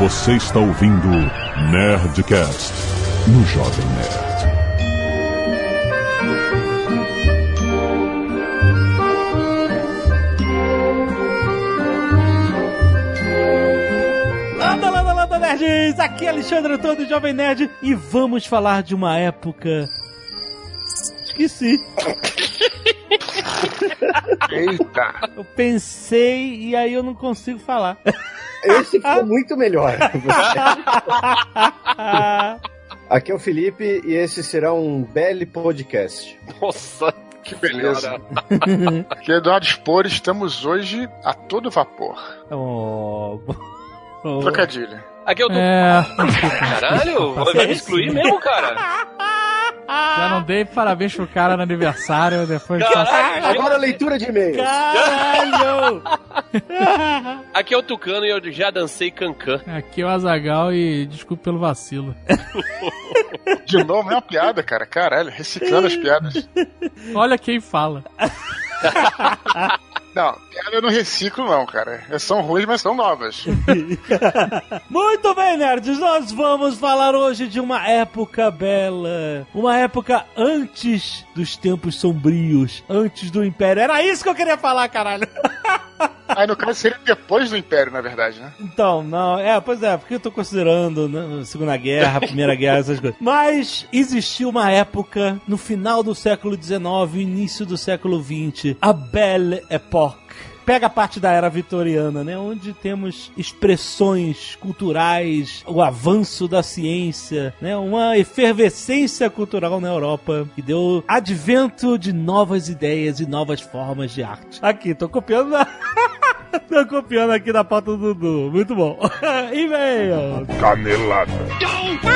Você está ouvindo Nerdcast no Jovem Nerd. Landa, landa, landa, nerds! Aqui é Alexandre Antônio, Jovem Nerd, e vamos falar de uma época... Esqueci. Eita! Eu pensei e aí eu não consigo falar. Esse ficou muito melhor. Aqui é o Felipe e esse será um belo podcast. Nossa, que beleza. Aqui é Eduardo Spor, estamos hoje a todo vapor. Oh, oh. Trocadilho. Aqui eu tô. É, Caralho, vai me excluir mesmo, cara? Já não dei parabéns pro cara no aniversário, depois Caralho, Agora a leitura de e-mails. Caralho! Aqui é o Tucano e eu já dancei cancan. Aqui é o Azagal e desculpe pelo vacilo. De novo, é uma piada, cara. Caralho, reciclando as piadas. Olha quem fala. Não, piada eu não reciclo, não, cara. São ruins, mas são novas. Muito bem, nerds, nós vamos falar hoje de uma época bela. Uma época antes dos tempos sombrios, antes do Império. Era isso que eu queria falar, caralho. Aí no caso seria depois do Império, na verdade, né? Então, não, é, pois é, porque eu tô considerando né, Segunda Guerra, Primeira Guerra, essas coisas. Mas existiu uma época no final do século XIX, início do século XX, a Belle Époque. Pega a parte da era vitoriana, né? Onde temos expressões culturais, o avanço da ciência, né? Uma efervescência cultural na Europa que deu advento de novas ideias e novas formas de arte. Aqui, tô copiando na... Tô copiando aqui da pauta do Dudu. Muito bom. E-mail. Canelada. Muito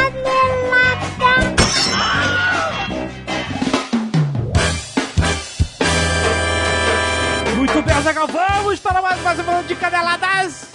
bem, Azaghal. Vamos para mais uma semana de caneladas.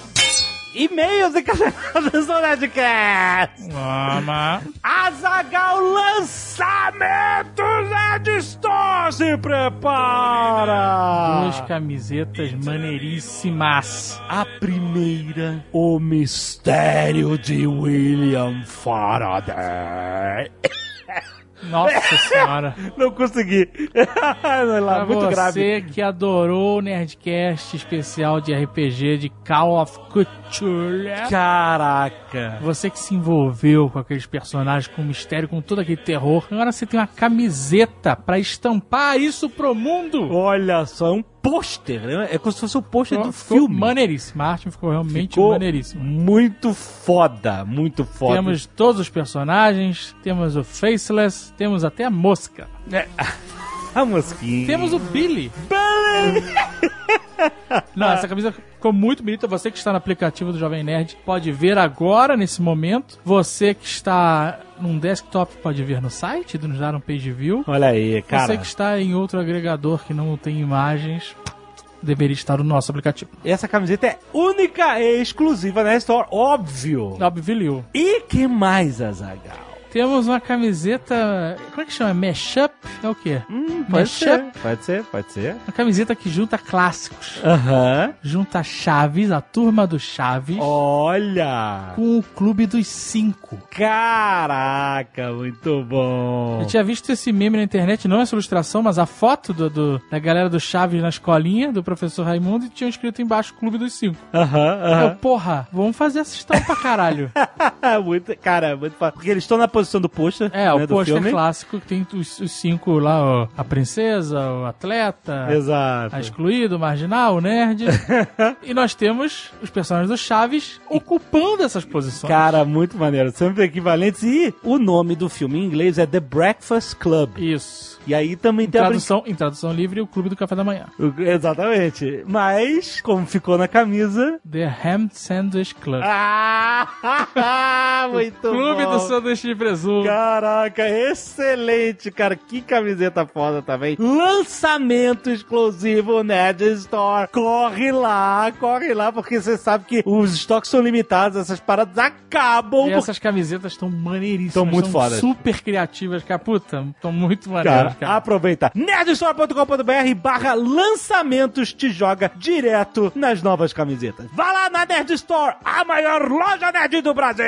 E-mails e caneladas do Nerdcast. Mama. Azagal lançamento Nerd Store. Se prepara. Duas camisetas maneiríssimas. A primeira, o mistério de William Faraday. Nossa senhora. Não consegui. Lá, muito você grave. que adorou o Nerdcast especial de RPG de Call of Cthulhu. Caraca. Você que se envolveu com aqueles personagens, com o mistério, com todo aquele terror. Agora você tem uma camiseta pra estampar isso pro mundo. Olha só, é um pôster, né? É como se fosse o pôster do Ficou filme. maneiríssimo. A arte ficou realmente Ficou maneiríssima. Muito foda, muito foda. Temos todos os personagens, temos o Faceless, temos até a mosca. a mosquinha. Temos o Billy. Não, essa camisa ficou muito bonita. Você que está no aplicativo do Jovem Nerd pode ver agora, nesse momento. Você que está num desktop pode ver no site, nos dar um page view. Olha aí, cara. Você que está em outro agregador que não tem imagens, deveria estar no nosso aplicativo. Essa camiseta é única e exclusiva na Store, óbvio. Óbvio. E que mais, Azagal? Temos uma camiseta. Como é que chama? Mashup? É o quê? Hum, pode ser. Pode ser, pode ser. Uma camiseta que junta clássicos. Aham. Junta Chaves, a turma do Chaves, Olha! com o Clube dos Cinco. Caraca, muito bom. Eu tinha visto esse meme na internet, não essa ilustração, mas a foto do, do- da galera do Chaves na escolinha, do professor Raimundo, e tinha escrito embaixo Clube dos Cinco. Aham, Eu, aham. porra, vamos fazer essa estampa, caralho. muito, cara, muito fácil. Porque eles estão na posição do pôster. É, né, o pôster clássico que tem os, os cinco lá, ó, a princesa, o atleta, Exato. a excluído, o marginal, o nerd. e nós temos os personagens do Chaves ocupando essas posições. Cara, muito maneiro. Sempre equivalentes. E o nome do filme em inglês é The Breakfast Club. Isso. E aí também Em tem a tradução, em tradução livre, o Clube do Café da Manhã. Exatamente. Mas, como ficou na camisa. The Ham Sandwich Club. Ah! muito Clube bom. do Sanduíche de azul. Caraca, excelente, cara. Que camiseta foda também. Lançamento exclusivo Nerd Store. Corre lá, corre lá, porque você sabe que os estoques são limitados, essas paradas acabam. E essas camisetas estão maneiríssimas. Tão muito são fodas. super criativas, cara. Puta, estão muito maneiras, Cara, aproveita. nerdstore.com.br barra lançamentos te joga direto nas novas camisetas. Vá lá na Nerd Store, a maior loja nerd do Brasil.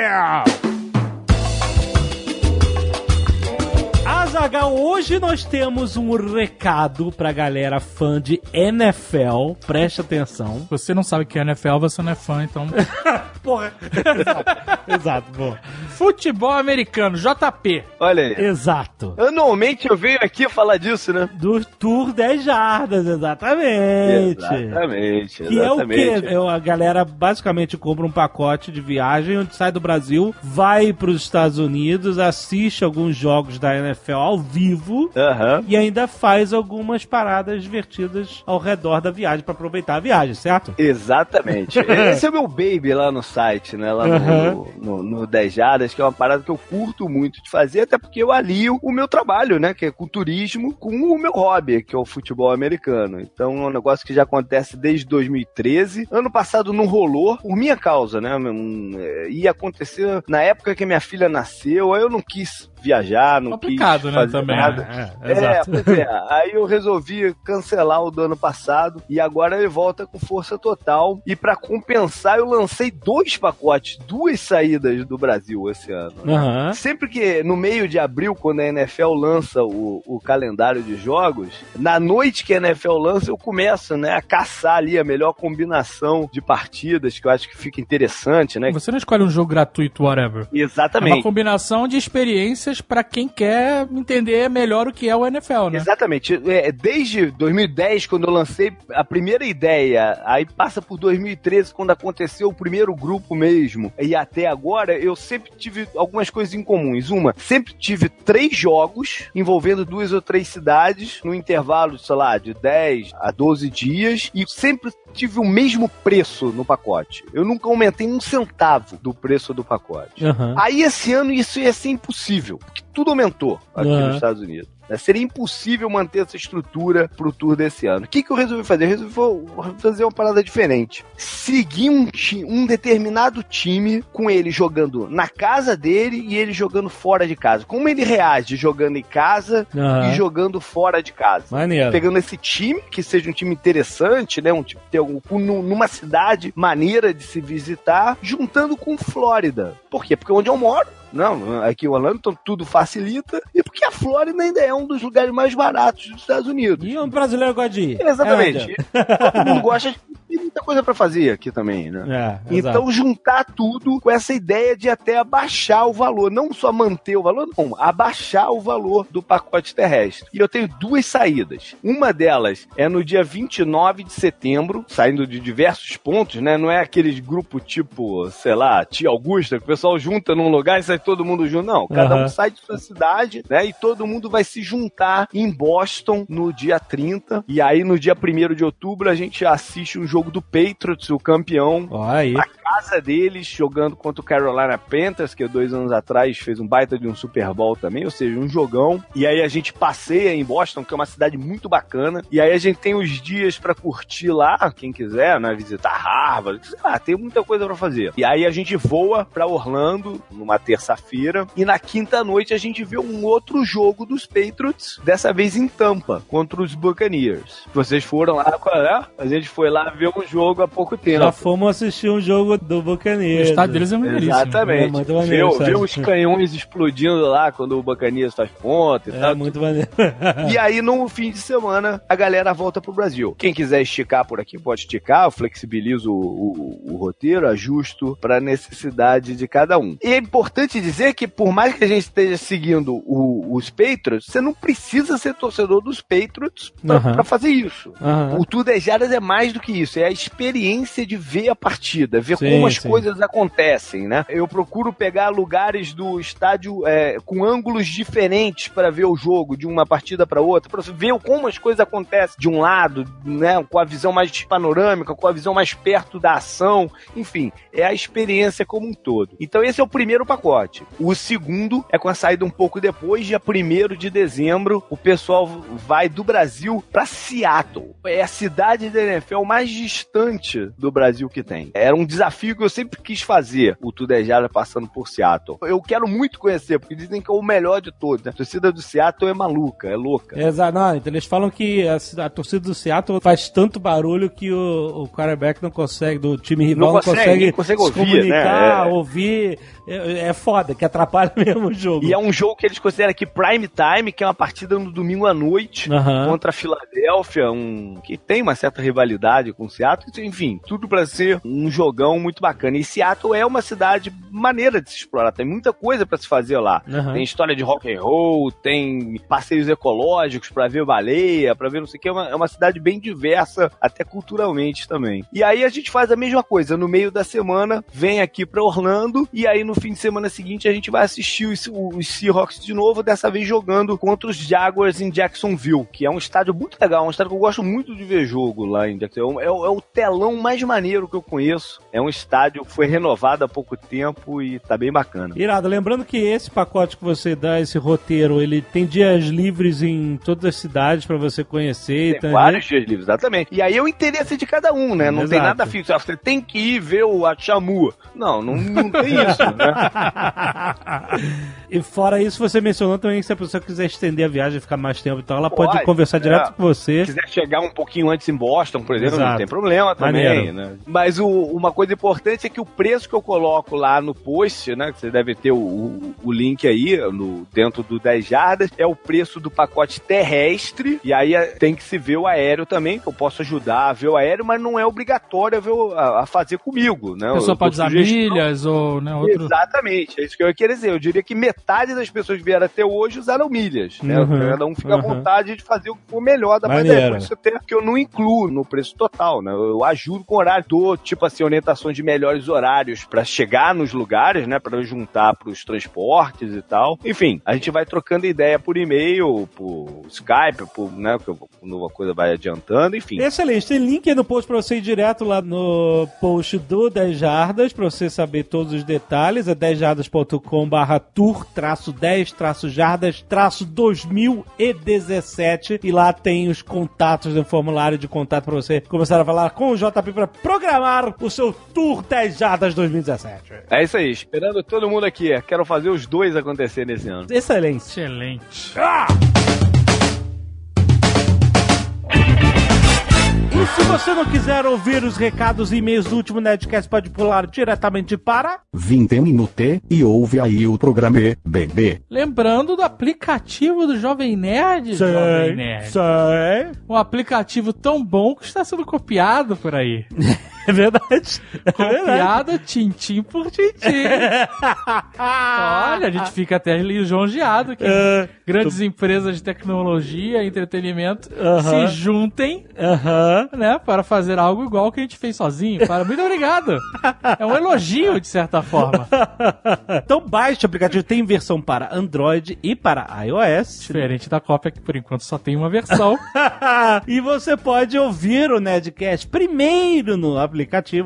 Azagal, hoje nós temos um recado pra galera fã de NFL. Preste atenção. Você não sabe que é NFL, você não é fã, então. Porra. Exato, Exato bom. Futebol americano, JP. Olha aí. Exato. Anualmente eu venho aqui falar disso, né? Do Tour 10 Jardas, exatamente. Exatamente, Que é o exatamente. quê? É, A galera basicamente compra um pacote de viagem onde sai do Brasil, vai para os Estados Unidos, assiste alguns jogos da NFL ao vivo Aham. e ainda faz algumas paradas divertidas ao redor da viagem para aproveitar a viagem, certo? Exatamente. Esse é o meu baby lá no site, né? Lá no, Aham. no, no 10 Jardas, que é uma parada que eu curto muito de fazer, até porque eu alio o meu trabalho, né? Que é com turismo, com o meu hobby, que é o futebol americano. Então é um negócio que já acontece desde 2013. Ano passado não rolou, por minha causa, né? É, ia acontecer na época que minha filha nasceu, aí eu não quis viajar, não Complicado, quis né, também. nada. É, É, pois é. Aí eu resolvi cancelar o do ano passado e agora ele volta com força total. E pra compensar, eu lancei dois pacotes, duas saídas do Brasil esse ano. né? Aham. Sempre que no meio de abril, quando a NFL lança o, o calendário de jogos, na noite que a NFL lança, eu começo né, a caçar ali a melhor combinação de partidas, que eu acho que fica interessante, né? Você não escolhe um jogo gratuito, whatever. É uma Exatamente. combinação de pra quem quer entender melhor o que é o NFL, né? Exatamente. É, desde 2010, quando eu lancei a primeira ideia, aí passa por 2013, quando aconteceu o primeiro grupo mesmo, e até agora, eu sempre tive algumas coisas em comuns. Uma, sempre tive três jogos envolvendo duas ou três cidades, no intervalo, sei lá, de 10 a 12 dias, e sempre tive o mesmo preço no pacote. Eu nunca aumentei um centavo do preço do pacote. Aham. Aí esse ano isso ia ser impossível, porque tudo aumentou aqui Uhum. nos Estados Unidos. Né? Seria impossível manter essa estrutura pro tour desse ano. O que, que eu resolvi fazer? Eu resolvi fazer uma parada diferente. Seguir um, um determinado time com ele jogando na casa dele e ele jogando fora de casa. Como ele reage jogando em casa Aham. e jogando fora de casa? Maneiro. pegando esse time, que seja um time interessante, né? Um time ter algum, numa cidade maneira de se visitar, juntando com Flórida. Por quê? Porque onde eu moro, não, aqui em Orlando, então tudo facilita, e porque a Flórida ainda é um dos lugares mais baratos dos Estados Unidos. E um brasileiro gosta de ir. Exatamente. É, Todo mundo gosta de tem muita coisa pra fazer aqui também, né? É, exato. Então, juntar tudo com essa ideia de até abaixar o valor. Não só manter o valor, não. Abaixar o valor do pacote terrestre. E eu tenho duas saídas. Uma delas é no dia 29 de setembro, saindo de diversos pontos, né? Não é aqueles grupo tipo, sei lá, Tia Augusta, que o pessoal junta num lugar e sai todo mundo junto. Não, cada Aham. um sai de sua cidade, né? E todo mundo vai se juntar em Boston no dia 30. E aí, no dia 1 de outubro, a gente assiste um jogo do Patriots, o campeão, Ó, aí. na casa deles, jogando contra o Carolina Panthers, que dois anos atrás fez um baita de um Super Bowl também, ou seja, um jogão. E aí a gente passeia em Boston, que é uma cidade muito bacana. E aí a gente tem os dias pra curtir lá, quem quiser, né? Visitar Harvard, sei lá, tem muita coisa pra fazer. E aí a gente voa pra Orlando numa terça-feira. E na quinta noite a gente vê um outro jogo dos Patriots, dessa vez em Tampa, contra os Buccaneers. Vocês foram lá, qual é? A gente foi lá ver um jogo há pouco tempo. Já fomos assistir um jogo do O Buccaneers. estado deles é maneiríssimo. É Exatamente. muito maneiro, ver Sérgio. os canhões explodindo lá quando o Bacanias faz ponta e É tal. muito maneiro. E aí, no fim de semana, a galera volta pro Brasil. Quem quiser esticar por aqui, pode esticar. Eu flexibilizo o, o- o roteiro, ajusto pra necessidade de cada um. E é importante dizer que, por mais que a gente esteja seguindo o- os Patriots, você não precisa ser torcedor dos Patriots pra, Aham. pra fazer isso. Aham. O Tudo é Jaras é mais do que isso, é a experiência de ver a partida, ver Sim. como como as sim. coisas acontecem, né? Eu procuro pegar lugares do estádio é, com ângulos diferentes para ver o jogo de uma partida para outra, para ver como as coisas acontecem de um lado, né? Com a visão mais panorâmica, com a visão mais perto da ação, enfim, é a experiência como um todo. Então esse é o primeiro pacote. O segundo é com a saída um pouco depois, dia 1 de dezembro, o pessoal vai do Brasil para Seattle. É a cidade da NFL mais distante do Brasil que tem. Era um desafio que eu sempre quis fazer, o Tudejada passando por Seattle. Eu quero muito conhecer, porque dizem que é o melhor de todos. né? A torcida do Seattle é maluca, é louca. Exato, não, então eles falam que a, a torcida do Seattle faz tanto barulho que o, o quarterback não consegue, do time rival não, Não consegue, consegue, consegue se ouvir, comunicar, né? É. ouvir. É, é foda, que atrapalha mesmo o jogo. E é um jogo que eles consideram aqui prime time, que é uma partida no domingo à noite Aham. contra a Filadélfia, um que tem uma certa rivalidade com o Seattle. Enfim, tudo pra ser um jogão muito bacana. E Seattle é uma cidade maneira de se explorar. Tem muita coisa pra se fazer lá. Aham. Tem história de rock and roll, tem passeios ecológicos pra ver baleia, pra ver não sei o que. É uma, é uma cidade bem diversa, até culturalmente também. E aí a gente faz a mesma coisa. No meio da semana, vem aqui pra Orlando e aí no fim de semana seguinte a gente vai assistir os, os Seahawks de novo, dessa vez jogando contra os Jaguars em Jacksonville, que é um estádio muito legal, um estádio que eu gosto muito de ver jogo lá em Jacksonville. É, o- é o telão mais maneiro que eu conheço. É um estádio que foi renovado há pouco tempo e tá bem bacana. Irado, lembrando que esse pacote que você dá, esse roteiro, ele tem dias livres em todas as cidades pra você conhecer. Tem então, vários dias livres, exatamente. E aí é o interesse de cada um, né? Não tem Exato. nada fixo. Ah, Você tem que ir ver o Achamua. Não, não, não tem isso, né? E fora isso, você mencionou também que se a pessoa quiser estender a viagem e ficar mais tempo, então ela pode, Pode, conversar é. direto com você. Se quiser chegar um pouquinho antes em Boston, por exemplo, Exato. não tem problema também, né? Mas o- uma coisa importante é que o preço que eu coloco lá no post, né? Que você deve ter o, o- o link aí no, dentro do 10 jardas, é o preço do pacote terrestre. E aí é, tem que se ver o aéreo também, que eu posso ajudar a ver o aéreo, mas não é obrigatório a, ver o- a- a fazer comigo, né? A Eu pessoa pode usar sugestão. milhas ou né, outro. Exatamente, é isso que eu ia querer dizer. Eu diria que metade das pessoas que vieram até hoje usaram milhas. Né? Uhum, Cada um fica à uhum. vontade de fazer o melhor da maneira. Por isso até que eu não incluo no preço total, né? Eu ajudo com horário, dou, tipo assim, orientações de melhores horários pra chegar nos lugares, né? Pra juntar pros transportes e tal. Enfim, a gente vai trocando ideia por e-mail, por Skype, por, né? Quando a coisa vai adiantando, enfim. Excelente, tem link aí no post pra você ir direto lá no post do 10 Jardas pra você saber todos os detalhes. É 10jardas.com barra tour, traço 10, traço jardas, traço 2017 e lá tem os contatos no formulário de contato pra você começar a falar com o JP pra programar o seu Tour 10 Jardas 2017. É isso aí, esperando todo mundo aqui. Quero fazer os dois acontecer nesse ano. Excelente. Excelente. E se você não quiser ouvir os recados e e-mails do último Nerdcast, pode pular diretamente para 20 minutos e ouve aí o programa bebê. Lembrando do aplicativo do Jovem Nerd, Jovem Nerd. sei. Um aplicativo tão bom que está sendo copiado por aí. É verdade. É verdade. Copiado tintim por tintim. Olha, a gente fica até lisonjeado que É, grandes empresas de tecnologia e entretenimento Aham. se juntem, Aham. né, para fazer algo igual que a gente fez sozinho. Para... Muito obrigado. É um elogio, de certa forma. Então baixe o aplicativo, tem versão para Android e para iOS. Diferente da cópia que por enquanto só tem uma versão. e você pode ouvir o Nerdcast primeiro no aplicativo,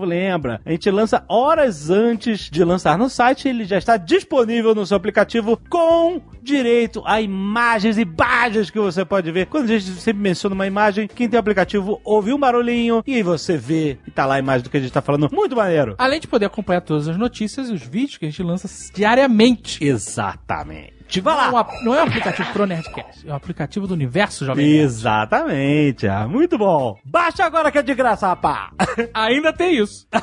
lembra? A gente lança horas antes de lançar no site, ele já está disponível no seu aplicativo com direito a imagens e imagens que você pode ver. Quando a gente sempre menciona uma imagem, quem tem o aplicativo ouve um barulhinho e aí você vê e tá lá a imagem do que a gente tá falando. Muito maneiro. Além de poder acompanhar todas as notícias e os vídeos que a gente lança diariamente. Exatamente. Vai lá. Não é um- não é um aplicativo pro Nerdcast, é um aplicativo do universo Jovem Nerd. Exatamente, ah, muito bom. Baixa agora que é de graça, rapá. Ainda tem isso.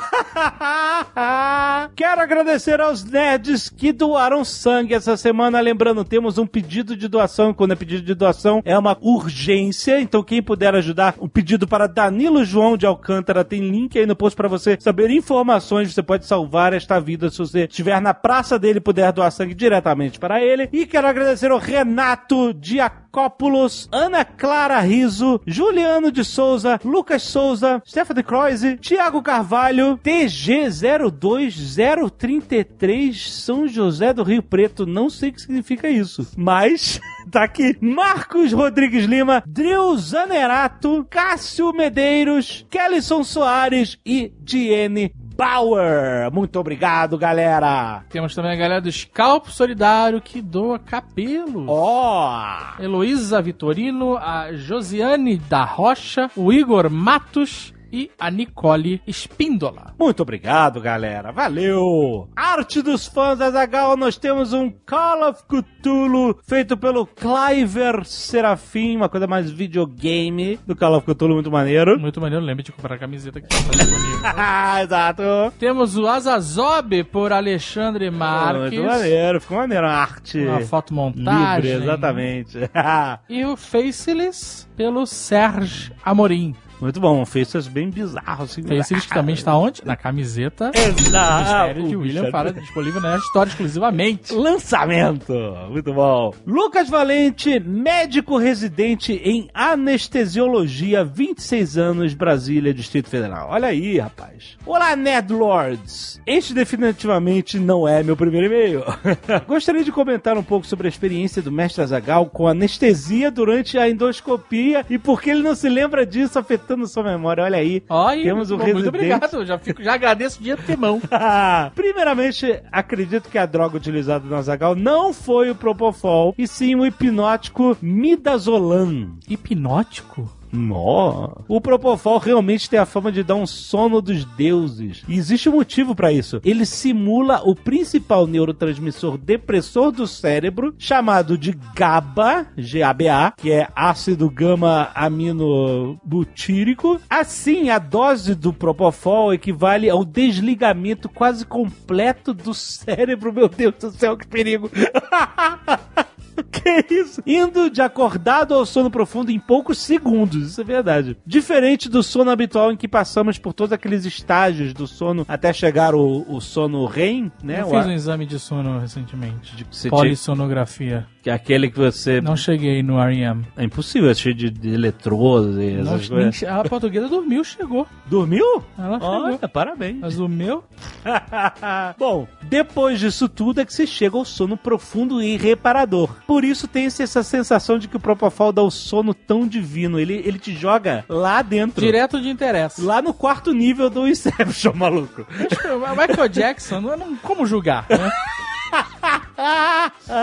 Quero agradecer aos nerds que doaram sangue essa semana. Lembrando, temos um pedido de doação. Quando é pedido de doação, é uma urgência. Então, quem puder ajudar, o pedido para Danilo João de Alcântara tem link aí no post para você saber informações. Você pode salvar esta vida se você estiver na praça dele e puder doar sangue diretamente para ele. E quero agradecer ao Renato Diacópolos, Ana Clara Riso, Juliano de Souza, Lucas Souza, Stephanie Croise, Thiago Carvalho, TG02033, São José do Rio Preto. Não sei o que significa isso, mas tá aqui. Marcos Rodrigues Lima, Drill Zanerato, Cássio Medeiros, Kellison Soares e Diene Bauer. Muito obrigado, galera. Temos também a galera do Scalpo Solidário que doa cabelo. Ó, Heloísa Vitorino, a Josiane da Rocha, o Igor Matos e a Nicole Espíndola. muito obrigado, galera. Valeu. Arte dos fãs da Zagal, nós temos um Call of Cthulhu feito pelo Cliver Serafim, uma coisa mais videogame do Call of Cthulhu, muito maneiro. Muito maneiro, lembre de comprar a camiseta que tá disponível. Exato. Temos o Azazob por Alexandre Marques. Muito maneiro, ficou maneiro a arte. Uma fotomontagem. Livre, exatamente. E o Faceless pelo Serge Amorim. Muito bom, faces bem bizarros. Assim, Faceless que também está onde? Na camiseta. Exato. Mistério de William para disponível na história exclusivamente. Lançamento! Muito bom. Lucas Valente, médico residente em anestesiologia, 26 anos, Brasília, Distrito Federal. Olha aí, rapaz. Olá, Nerdlords! Este definitivamente não é meu primeiro e-mail. Gostaria de comentar um pouco sobre a experiência do mestre Azagal com anestesia durante a endoscopia e por que ele não se lembra disso afetando sua memória. Olha aí. Olha, Temos um bom, muito residente. obrigado. Já, fico, já agradeço de antemão. Primeiramente, acredito que a droga utilizada no Azagal não foi o Propofol, e sim o hipnótico Midazolam. Hipnótico? Nó. O Propofol realmente tem a fama de dar um sono dos deuses. E existe um motivo pra isso. Ele simula o principal neurotransmissor depressor do cérebro, chamado de GABA, G-A-B-A, que é ácido gama amino butírico. Assim, a dose do Propofol equivale ao desligamento quase completo do cérebro. Meu Deus do céu, que perigo! Que isso? Indo de acordado ao sono profundo em poucos segundos, isso é verdade. Diferente do sono habitual em que passamos por todos aqueles estágios do sono até chegar o, o sono REM, né? Eu O fiz a- um exame de sono recentemente. de- você Polissonografia. Que é aquele que você. Não cheguei no R.E.M. É impossível, é cheio de, de e Não, essas coisas. che- a portuguesa dormiu, chegou. Dormiu? Ela Olha, chegou. parabéns. Mas o meu... Bom, depois disso tudo é que se chega ao sono profundo e reparador. Por isso tem-se essa sensação de que o Propofol dá o sono tão divino. Ele, ele te joga lá dentro. Direto de interesse. Lá no quarto nível do Inception, maluco. Michael Jackson, não, não, como julgar, né?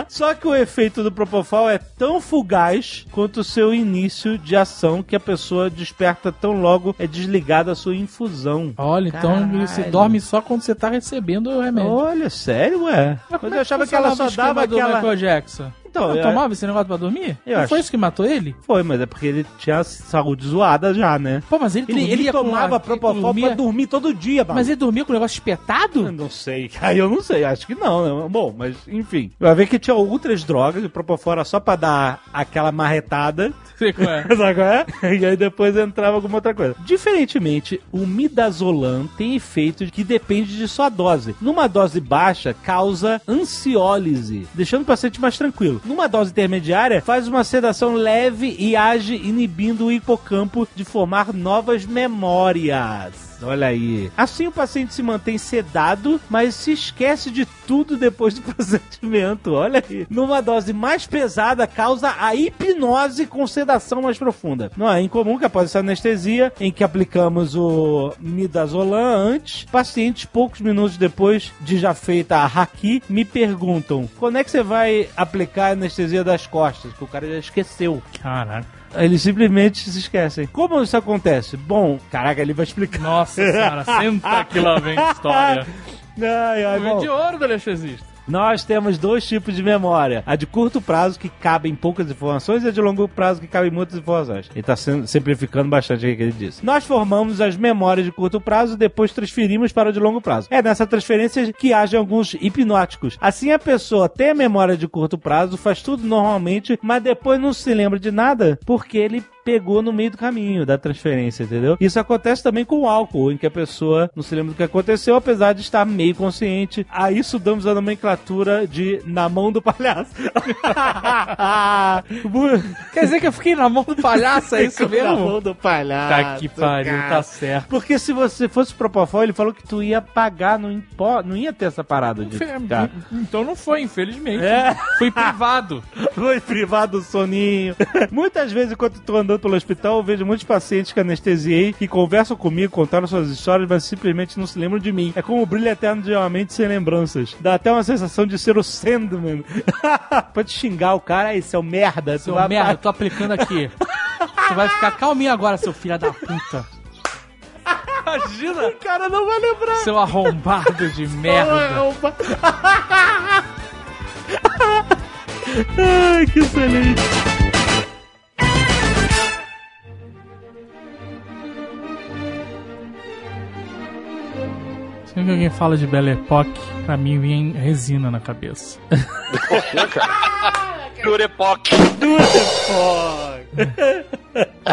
Só que o efeito do Propofol é tão fugaz quanto o seu início de ação que a pessoa desperta tão logo é desligada a sua infusão. Olha, então Caralho. você dorme só quando você tá recebendo o remédio. Olha, sério, ué? Mas Mas é eu achava que ela só dava aquela... Michael Jackson. Então, eu- tomava esse negócio pra dormir? Eu não acho. foi isso que matou ele? Foi, mas é porque ele tinha a saúde zoada já, né? Pô, mas ele, Ele, dormia ele com tomava uma- Propofol dormia- pra dormir todo dia, Mas ele dormia com o negócio Eu espetado? não sei. Aí eu não sei, acho que não. né? Bom, mas enfim. Vai ver que tinha outras drogas, o era só pra dar aquela marretada. Sei qual é. Sabe qual é? E aí depois entrava alguma outra coisa. Diferentemente, o midazolam tem efeito que depende de sua dose. Numa dose baixa, causa ansiólise, deixando o paciente mais tranquilo. Numa dose intermediária, faz uma sedação leve e age inibindo o hipocampo de formar novas memórias. Olha aí. Assim o paciente se mantém sedado, mas se esquece de tudo depois do procedimento. Olha aí. Numa dose mais pesada, causa a hipnose com sedação mais profunda. Não é incomum que após essa anestesia, em que aplicamos o midazolam antes, pacientes poucos minutos depois de já feita a haki, me perguntam: quando é que você vai aplicar a anestesia das costas? Que o cara já esqueceu. Caraca. Eles simplesmente se esquecem. Como isso acontece? Bom, caraca, ele vai explicar. Nossa senhora, senta que lá vem história. Ai, ai, bom. de ouro do anestesista. Nós temos dois tipos de memória. A de curto prazo, que cabe em poucas informações, e a de longo prazo, que cabe em muitas informações. Ele está simplificando bastante o que ele disse. Nós formamos as memórias de curto prazo depois transferimos para a de longo prazo. É nessa transferência que agem alguns hipnóticos. Assim, a pessoa tem a memória de curto prazo, faz tudo normalmente, mas depois não se lembra de nada, porque ele pegou no meio do caminho da transferência, entendeu? Isso acontece também com o álcool, em que a pessoa não se lembra do que aconteceu, apesar de estar meio consciente. A isso damos a nomenclatura de na mão do palhaço. Quer dizer que eu fiquei na mão do palhaço, é isso Na mesmo? mão do palhaço. Tá que pariu, cara. tá certo. Porque se você fosse pro Propofol, ele falou que tu ia pagar, não, impo... não ia ter essa parada de ficar. Então não foi, infelizmente. É. Fui privado. Foi privado do soninho. Muitas vezes, enquanto estou andando pelo hospital, eu vejo muitos pacientes que anestesiei que conversam comigo, contaram suas histórias, mas simplesmente não se lembram de mim. É como o brilho eterno de uma mente sem lembranças. Dá até uma sensação de ser o Sandman. Pode xingar o cara, aí, seu merda. tu Seu vai merda, tô aplicando aqui. Você vai ficar calminho agora, seu filho da puta. Imagina! O cara não vai lembrar. Seu arrombado de merda. Ai, que excelente. Sempre que alguém fala de Belle Époque, pra mim vem resina na cabeça. Durepoc. É,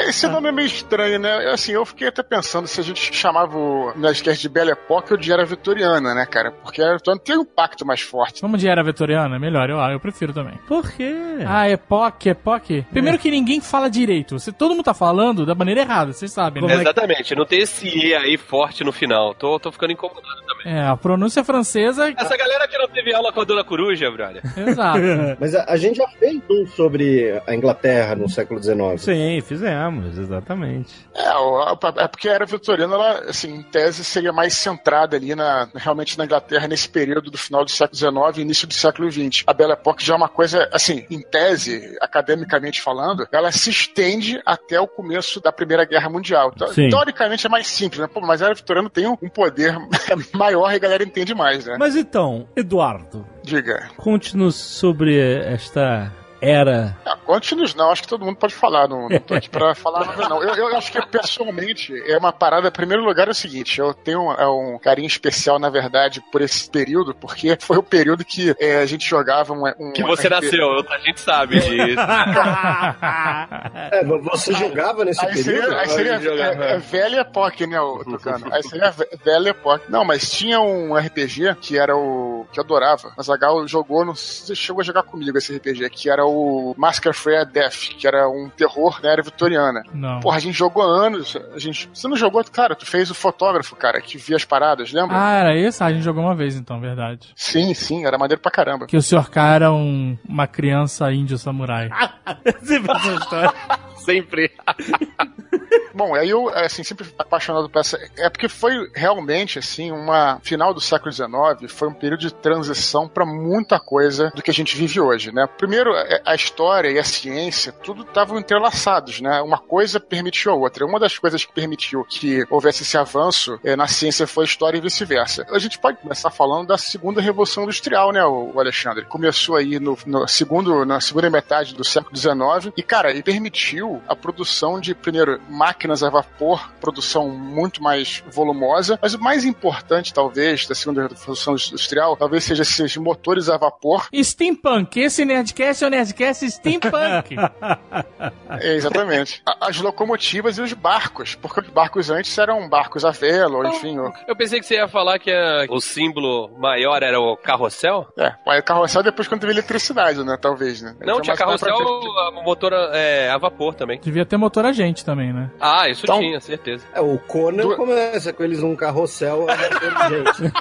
Esse nome é meio estranho, né? Assim, eu fiquei até pensando se a gente chamava o Nerdcast de Belle Époque ou de Era Vitoriana, né, cara? Porque a Era Vitoriana tem um impacto mais forte. Vamos de era vitoriana? Melhor, eu, eu prefiro também. Por quê? Ah, Epoque, Epoque. Primeiro que ninguém fala direito. Você, todo mundo tá falando da maneira errada, vocês sabem, né? Exatamente, não tem esse E aí forte no final. Tô, tô ficando incomodado também. É, a pronúncia francesa. Essa galera que não teve aula com a Dona Coruja, brother. Exato. Mas a, a gente já fez um sobre a Inglaterra no século XIX. Sim, fizemos, exatamente. É, é porque a Era Vitoriana, ela, assim, em tese, seria mais centrada ali na, realmente na Inglaterra nesse período do final do século XIX e início do século XX. A Belle Époque já é uma coisa, assim, em tese, academicamente falando, ela se estende até o começo da Primeira Guerra Mundial. Então, Sim. teoricamente é mais simples, né? Pô, mas a Era Vitoriana tem um, um poder maior e a galera entende mais, né? Mas então, Eduardo, Diga. conte-nos sobre esta era. Ah, Conte-nos não, acho que todo mundo pode falar, não, não tô aqui pra falar nada não. Eu, eu acho que pessoalmente é uma parada, em primeiro lugar é o seguinte, eu tenho um, é um carinho especial, na verdade, por esse período, porque foi o período que é, a gente jogava um... um Que você RPG. nasceu, a gente sabe disso. É, mas você jogava nesse Aí período? seria, aí seria jogava. é, é velha época, né, o Tucano? Aí seria ve- velha época. Não, mas tinha um RPG que era o. que eu adorava. A Zagal jogou, não sei se você chegou a jogar comigo esse RPG, que era o Massacre Freya Death, que era um terror na era vitoriana. Não. Porra, a gente jogou há anos. A gente, você não jogou, cara? Tu fez o fotógrafo, cara, que via as paradas, lembra? Ah, era isso? Ah, a gente jogou uma vez então, verdade. Sim, sim, era maneiro pra caramba. Que o Sr. K era um, uma criança índio samurai. Sempre essa história. Sempre. Bom, aí eu, assim, sempre apaixonado por essa. É porque foi realmente, assim, uma. Final do século XIX, foi um período de transição para muita coisa do que a gente vive hoje, né? Primeiro, é, a história e a ciência, tudo estavam entrelaçados, né? Uma coisa permitiu a outra. Uma das coisas que permitiu que houvesse esse avanço é, na ciência foi a história e vice-versa. A gente pode começar falando da segunda revolução industrial, né, o Alexandre? Começou aí no, no segundo, na segunda metade do século XIX e, cara, e permitiu a produção de, primeiro, máquinas a vapor, produção muito mais volumosa, mas o mais importante, talvez, da segunda revolução industrial, talvez seja esses motores a vapor. Steampunk. Esse Nerdcast é o Nerdcast Steampunk. É, exatamente. A- As locomotivas e os barcos, porque os barcos antes eram barcos a vela, ou enfim. o- Eu pensei que você ia falar que a- o símbolo maior era o carrossel. É, aí carrossel depois quando teve eletricidade, né? Talvez, né? Não, tinha pra carrossel, a motor é, a vapor também. Devia ter motor a gente também, né? Ah, isso Então- tinha, certeza. É, o Conan Du- começa com eles num carrossel a gente.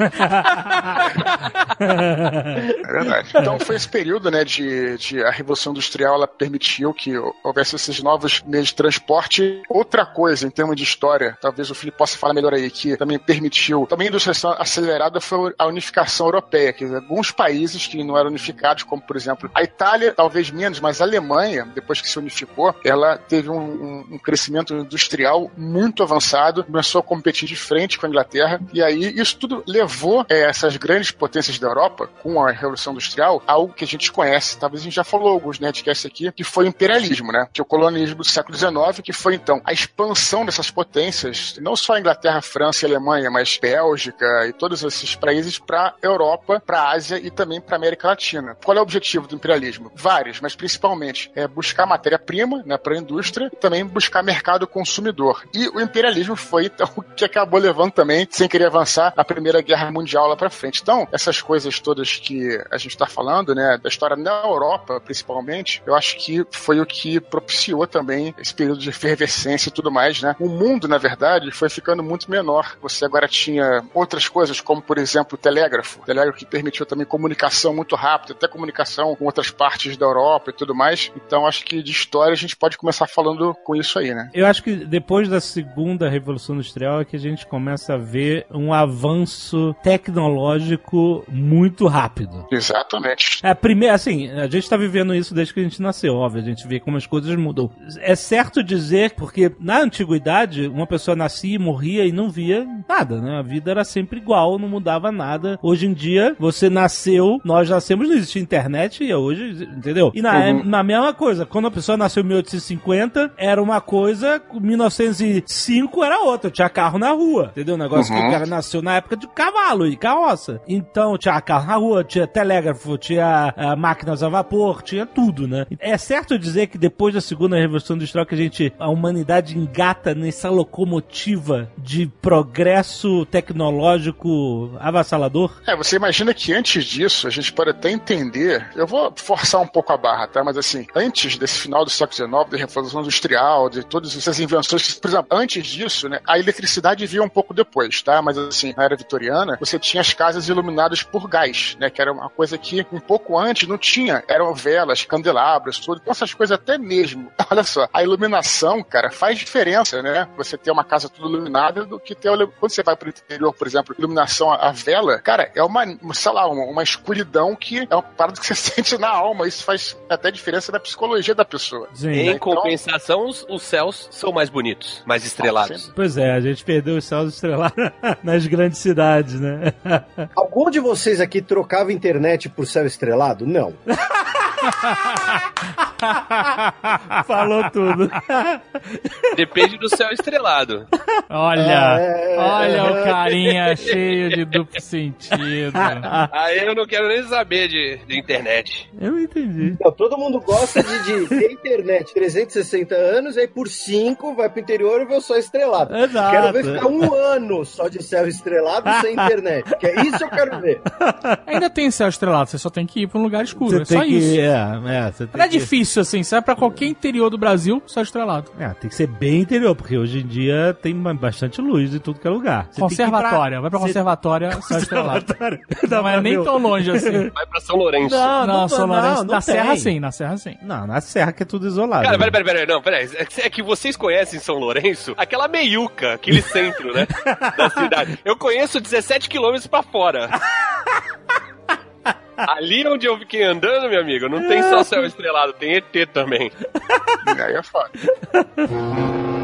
É verdade. Então foi esse período, né, de, de a Revolução Industrial, ela permitiu que houvesse esses novos meios de transporte. Outra coisa, em termos de história, talvez o Felipe possa falar melhor aí, que também permitiu, também a industrialização acelerada foi a unificação europeia, que alguns países que não eram unificados, como por exemplo a Itália, talvez menos, mas a Alemanha, depois que se unificou, ela teve um, um- um crescimento industrial muito avançado, começou a competir de frente com a Inglaterra, e aí isso tudo levou é, essas grandes potências da Europa, com a Revolução Industrial, a algo que a gente conhece, talvez a gente já falou alguns Nerdcasts aqui, que foi o imperialismo, né? Que é o colonialismo do século XIX, que foi então a expansão dessas potências, não só a Inglaterra, França e Alemanha, mas Bélgica e todos esses países para Europa, para Ásia e também para América Latina. Qual é o objetivo do imperialismo? Vários, mas principalmente é buscar matéria-prima né, a indústria também buscar mercado consumidor. E o imperialismo foi então o que acabou levando também, sem querer avançar, a Primeira Guerra Mundial lá para frente. Então, essas coisas todas que a gente está falando, né, da história na Europa, principalmente, eu acho que foi o que propiciou também esse período de efervescência e tudo mais, né? O mundo, na verdade, foi ficando muito menor. Você agora tinha outras coisas, como por exemplo o telégrafo, o telégrafo que permitiu também comunicação muito rápida, até comunicação com outras partes da Europa e tudo mais. Então, acho que de história a gente pode começar falando com isso aí, né? Eu acho que depois da segunda Revolução Industrial é que a gente começa a ver um avanço tecnológico muito rápido. Exatamente. É, primeiro, assim, a gente tá vivendo isso desde que a gente nasceu, óbvio, a gente vê como as coisas mudam. É certo dizer, porque na antiguidade, uma pessoa nascia e morria e não via nada, né? A vida era sempre igual, não mudava nada. Hoje em dia, você nasceu, nós nascemos, não existia internet e hoje, entendeu? E na, Uhum. na mesma coisa, quando a pessoa nasceu em 1850, era uma coisa, 1905 era outra, tinha carro na rua, entendeu? O negócio que Uhum. o cara nasceu na época de cavalo e carroça. Então tinha carro na rua, tinha telégrafo, tinha ah, máquinas a vapor, tinha tudo, né? É certo dizer que depois da segunda revolução industrial que a gente, a humanidade engata nessa locomotiva de progresso tecnológico avassalador? É, você imagina que antes disso, a gente pode até entender, eu vou forçar um pouco a barra, tá? Mas assim, antes desse final do século XIX, Revolução Industrial, de todas essas invenções, que, por exemplo, antes disso, né, a eletricidade veio um pouco depois, tá? Mas assim, na era vitoriana, você tinha as casas iluminadas por gás, né? Que era uma coisa que um pouco antes não tinha. Eram velas, candelabros, tudo. Então essas coisas até mesmo. Olha só, a iluminação, cara, faz diferença, né? Você ter uma casa toda iluminada do que ter. Quando você vai pro interior, por exemplo, iluminação a, vela, cara, é uma, sei lá, uma, uma escuridão que é uma parada que você sente na alma. Isso faz até diferença na psicologia da pessoa. Sim. Em Então- compensação, os, os céus são mais bonitos, mais estrelados. Pois é, a gente perdeu os céus estrelados nas grandes cidades, né? Algum de vocês aqui trocava internet por céu estrelado? Não. Falou tudo. Depende do céu estrelado. Olha, É. olha o carinha cheio de duplo sentido. Aí eu não quero nem saber de, de internet. Eu não entendi. Não, todo mundo gosta de, de ter internet 360 anos, aí por 5 vai pro interior e vê o sol estrelado. Exato. Quero ver ficar um ano só de céu estrelado sem internet. Que é isso eu quero ver. Ainda tem céu estrelado, você só tem que ir pra um lugar escuro. Você é só tem que. isso. É, é, você tem Não é que- difícil assim, sai pra qualquer interior do Brasil, céu estrelado. É, tem que ser bem interior, porque hoje em dia tem ba- bastante luz em tudo que é lugar. Você ir pra- Conservatória, vai pra Você- conservatória, céu estrelado. Dá Não é nem tão longe assim. Vai pra São Lourenço. Não, Não, não, São não, Lourenço, não na tem. Serra sim, na Serra sim. Não, na serra que é tudo isolado. Cara, peraí, peraí, peraí, não, peraí. É que- É que vocês conhecem São Lourenço, aquela meiuca, aquele centro, né? da cidade. Eu conheço 17 quilômetros pra fora. Ali onde eu fiquei andando, meu amigo, não tem só céu estrelado, tem ET também. Aí é foda.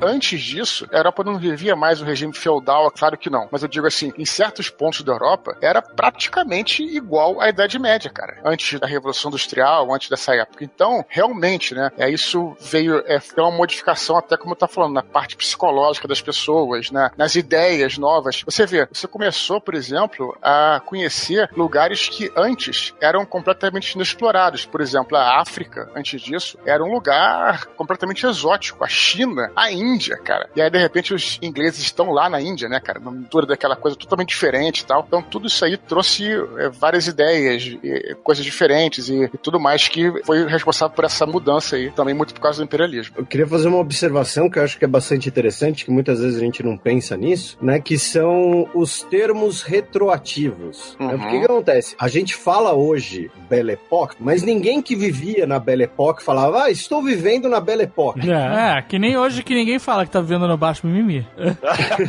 Antes disso, a Europa não vivia mais o regime feudal, é claro que não. Mas eu digo assim, em certos pontos da Europa, era praticamente igual à Idade Média, cara. Antes da Revolução Industrial, antes dessa época. Então, realmente, né, é, isso veio, é, uma modificação até como tá falando, na parte psicológica das pessoas, né, nas ideias novas. Você vê, você começou, por exemplo, a conhecer lugares que antes eram completamente inexplorados. Por exemplo, a África, antes disso, era um lugar completamente exótico. A China, a Índia, cara. E aí, de repente, os ingleses estão lá na Índia, né, cara? Numa mistura daquela coisa totalmente diferente e tal. Então, tudo isso aí trouxe é, várias ideias, e, coisas diferentes e, e tudo mais que foi responsável por essa mudança aí, também muito por causa do imperialismo. Eu queria fazer uma observação que eu acho que é bastante interessante, que muitas vezes a gente não pensa nisso, né? Que são os termos retroativos. né? Uhum. Porque o que acontece? A gente fala hoje Belle Époque, mas ninguém que vivia na Belle Époque falava, ah, estou vivendo na Belle Époque. É. É, que nem hoje que ninguém fala que tá vivendo no baixo mimimi.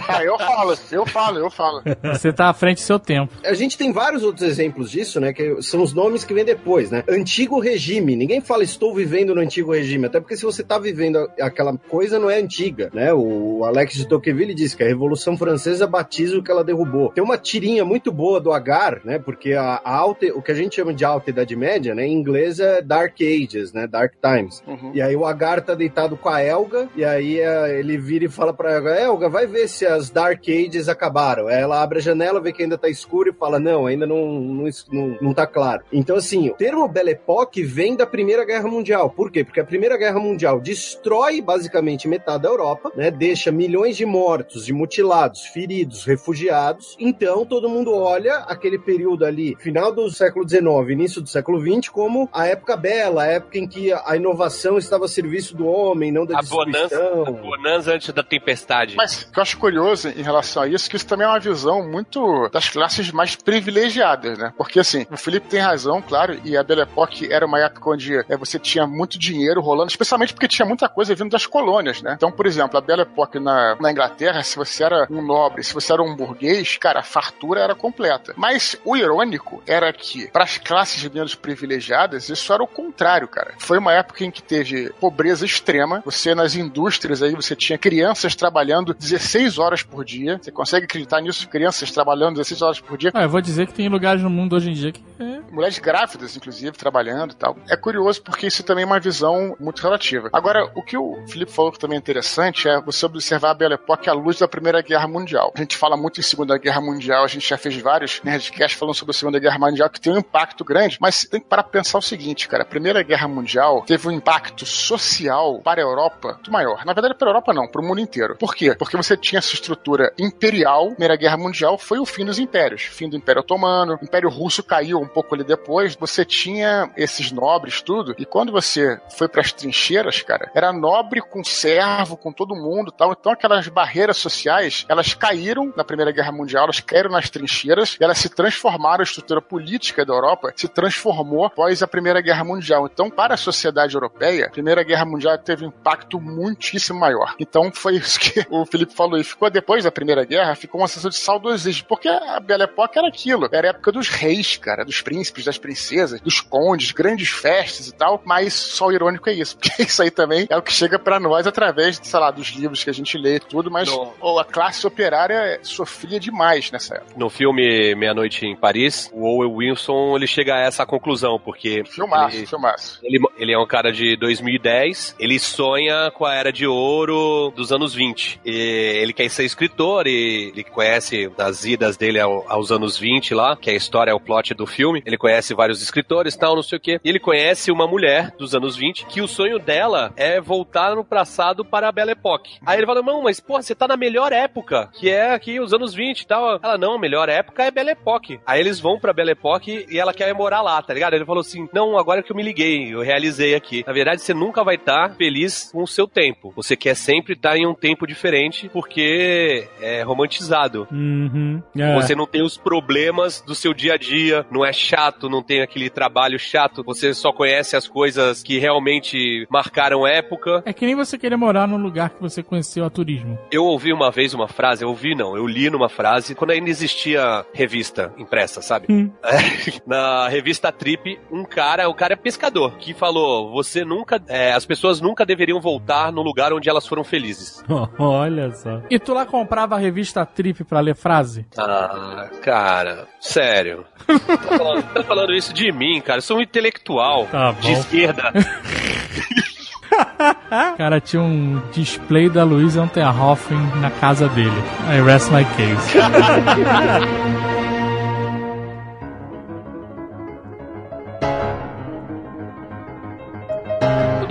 Ah, eu falo, eu falo, eu falo. Você tá à frente do seu tempo. A gente tem vários outros exemplos disso, né? Que são os nomes que vêm depois, né? Antigo regime. Ninguém fala estou vivendo no antigo regime. Até porque se você tá vivendo a- aquela coisa, não é antiga, né? O Alex de Tocqueville diz que a Revolução Francesa batiza o que ela derrubou. Tem uma tirinha muito boa do Agar, né? Porque a, a alta, o que a gente chama de alta Idade Média, né? Em inglês é Dark Ages, né? Dark Times. Uhum. E aí o Agar tá deitado com a Elga, e aí eh, ele vira e fala pra Elga, Elga, vai ver se as Dark Ages acabaram. Ela abre a janela, vê que ainda tá escuro e fala, não, ainda não, não, não, não tá claro. Então, assim, o termo Belle Époque vem da Primeira Guerra Mundial. Por quê? Porque a Primeira Guerra Mundial destrói basicamente metade da Europa, né? Deixa milhões de mortos, de mutilados, feridos, refugiados. Então, todo mundo olha aquele período ali, final do século XIX, início do século XX, como a época bela, a época em que a inovação estava a serviço do homem, não da a destruição. bonança antes da tempestade. Mas o que eu acho curioso em relação a isso, que isso também é uma visão muito das classes mais privilegiadas, né? Porque assim, o Felipe tem razão, claro, e a Belle Époque era uma época onde é, você tinha muito dinheiro rolando, especialmente porque tinha muita coisa vindo das colônias, né? Então, por exemplo, a Belle Époque na, na Inglaterra, se você era um nobre, se você era um burguês, cara, a fartura era completa. Mas o irônico era que, para as classes menos privilegiadas, isso era o contrário, cara. Foi uma época em que teve pobreza extrema, você nas indústrias aí, você tinha crianças trabalhando 16 horas por dia. Você consegue acreditar nisso? Crianças trabalhando 16 horas por dia. Ah, eu vou dizer que tem lugares no mundo hoje em dia que é. Mulheres grávidas, inclusive, trabalhando e tal. É curioso porque isso também é uma visão muito relativa. Agora, o que o Felipe falou que também é interessante é você observar a Belle Époque à luz da Primeira Guerra Mundial. A gente fala muito em Segunda Guerra Mundial, a gente já fez vários Nerdcasts falando sobre a Segunda Guerra Mundial que tem um impacto grande, mas tem que parar pra pensar o seguinte, cara. A Primeira Guerra Mundial teve um impacto social para a Europa muito maior. Na verdade, para a Europa não, para o mundo inteiro. Por quê? Porque você tinha essa estrutura imperial. Primeira Guerra Mundial foi o fim dos impérios. Fim do Império Otomano, o Império Russo caiu um pouco ali depois. Você tinha esses nobres, tudo. E quando você foi para as trincheiras, cara, era nobre com servo, com todo mundo tal. Então aquelas barreiras sociais, elas caíram na Primeira Guerra Mundial, elas caíram nas trincheiras, e elas se transformaram, a estrutura política da Europa se transformou após a Primeira Guerra Mundial. Então, para a sociedade europeia, a Primeira Guerra Mundial teve um impacto muitíssimo maior. Então, foi isso que o Felipe falou. E ficou depois da Primeira Guerra, ficou uma sensação de saudosismo, porque a Belle Époque era aquilo. Era a época dos reis, cara, dos príncipes, das princesas, dos condes, grandes festas e tal. Mas só o irônico é isso, porque isso aí também é o que chega pra nós através, sei lá, dos livros que a gente lê e tudo, mas oh, a classe operária sofria demais nessa época. No filme Meia Noite em Paris, o Owen Wilson ele chega a essa conclusão, porque Filmaço, ele, filmaço. ele, ele é um cara de 2010, ele sonha com a era de ouro dos anos 20. E ele quer ser escritor e ele conhece as idas dele ao- aos anos 20 lá, que é a história, é o plot do filme. Ele conhece vários escritores e tal, não sei o quê. E ele conhece uma mulher dos anos 20 que o sonho dela é voltar no passado para a Belle Époque. Aí ele fala: Não, mas pô, você tá na melhor época, que é aqui os anos 20 e tal. Ela, não, a melhor época é Belle Époque. Aí eles vão pra Belle Époque e ela quer morar lá, tá ligado? Ele falou assim: Não, agora que eu me liguei, eu realizei aqui. Na verdade, você nunca vai estar feliz com o seu tempo. Você quer sempre estar em um tempo diferente porque é romantizado. Uhum. É. Você não tem os problemas do seu dia a dia, não é chato, não tem aquele trabalho chato, você só conhece as coisas que realmente marcaram época. É que nem você querer morar num lugar que você conheceu a turismo. Eu ouvi uma vez uma frase, eu ouvi não, eu li numa frase, quando ainda existia revista impressa, sabe? Hum. Na revista Trip, um cara, o cara é pescador, que falou: você nunca, é, as pessoas nunca deveriam voltar no lugar onde elas foram felizes. Olha só. E tu lá comprava a revista Trip pra ler frase? Ah, cara, sério. Tá falando, tá falando isso de mim, cara. Eu sou um intelectual Tá de esquerda. Cara, tinha um display da Luiz Unterhoffen na casa dele. I rest my case.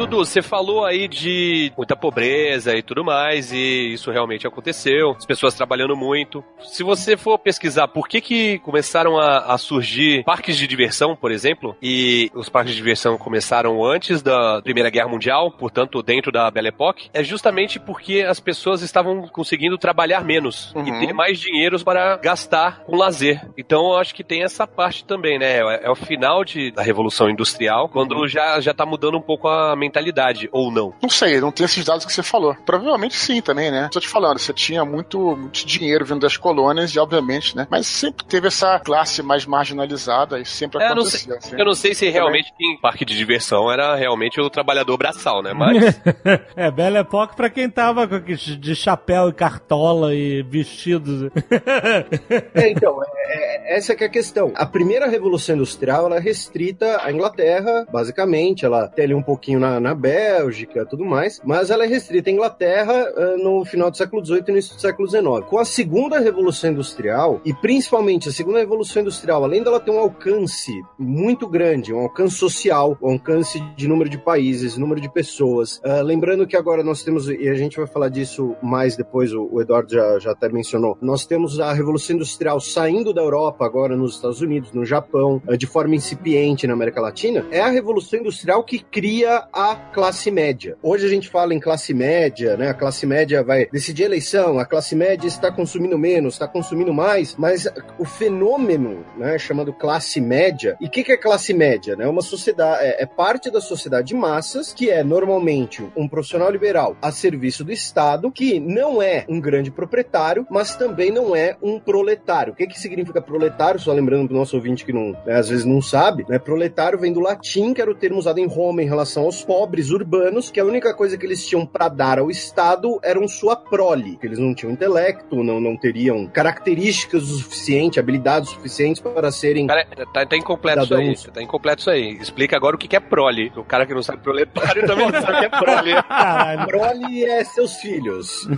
Dudu, você falou aí de muita pobreza e tudo mais, e isso realmente aconteceu. As pessoas trabalhando muito. Se você for pesquisar por que, que começaram a, a surgir parques de diversão, por exemplo, e os parques de diversão começaram antes da Primeira Guerra Mundial, portanto, dentro da Belle Époque, é justamente porque as pessoas estavam conseguindo trabalhar menos Uhum. e ter mais dinheiro para gastar com lazer. Então, eu acho que tem essa parte também, né? É, é o final de, da Revolução Industrial, quando já, já tá mudando um pouco a mentalidade mentalidade, ou não? Não sei, não tem esses dados que você falou. Provavelmente sim também, né? Tô te falando, você tinha muito, muito dinheiro vindo das colônias e, obviamente, né? Mas sempre teve essa classe mais marginalizada e sempre É, eu, não sei, acontecia. assim. eu não sei se realmente em parque de diversão era realmente o trabalhador braçal, né? Mas é, Belle Époque pra quem tava com aqueles de chapéu e cartola e vestidos. É, então, é- é- essa que é a questão. A primeira Revolução Industrial, ela é restrita à Inglaterra, basicamente. Ela tem ali um pouquinho na, na Bélgica tudo mais, mas ela é restrita à Inglaterra ah, no final do século XVIII e início do século XIX. Com a segunda Revolução Industrial, e principalmente a segunda Revolução Industrial, além dela ter um alcance muito grande, um alcance social, um alcance de número de países, número de pessoas. Ah, lembrando que agora nós temos, e a gente vai falar disso mais depois, o, o Eduardo já, já até mencionou, nós temos a Revolução Industrial saindo da Europa agora nos Estados Unidos, no Japão, ah, de forma incipiente na América Latina. É a Revolução Industrial que cria a classe média. Hoje a gente fala em classe média, né? A classe média vai decidir a eleição, a classe média está consumindo menos, está consumindo mais, mas o fenômeno, né, chamado classe média, e o que, que é classe média? Né? Uma sociedade, é, é parte da sociedade de massas, que é normalmente um profissional liberal a serviço do Estado, que não é um grande proprietário, mas também não é um proletário. O que, que significa proletário? Só lembrando pro nosso ouvinte que não, né, às vezes não sabe, né? Proletário vem do latim, que era o termo usado em Roma em relação aos pobres urbanos, que a única coisa que eles tinham para dar ao Estado eram sua prole, que eles não tinham intelecto, não, não teriam características o suficiente, habilidades suficientes para serem Cara, tá, tá incompleto isso aí. Tá incompleto isso aí. Explica agora o que que é prole. O cara que não sabe proletário também não sabe o que é prole. Caralho. prole é seus filhos.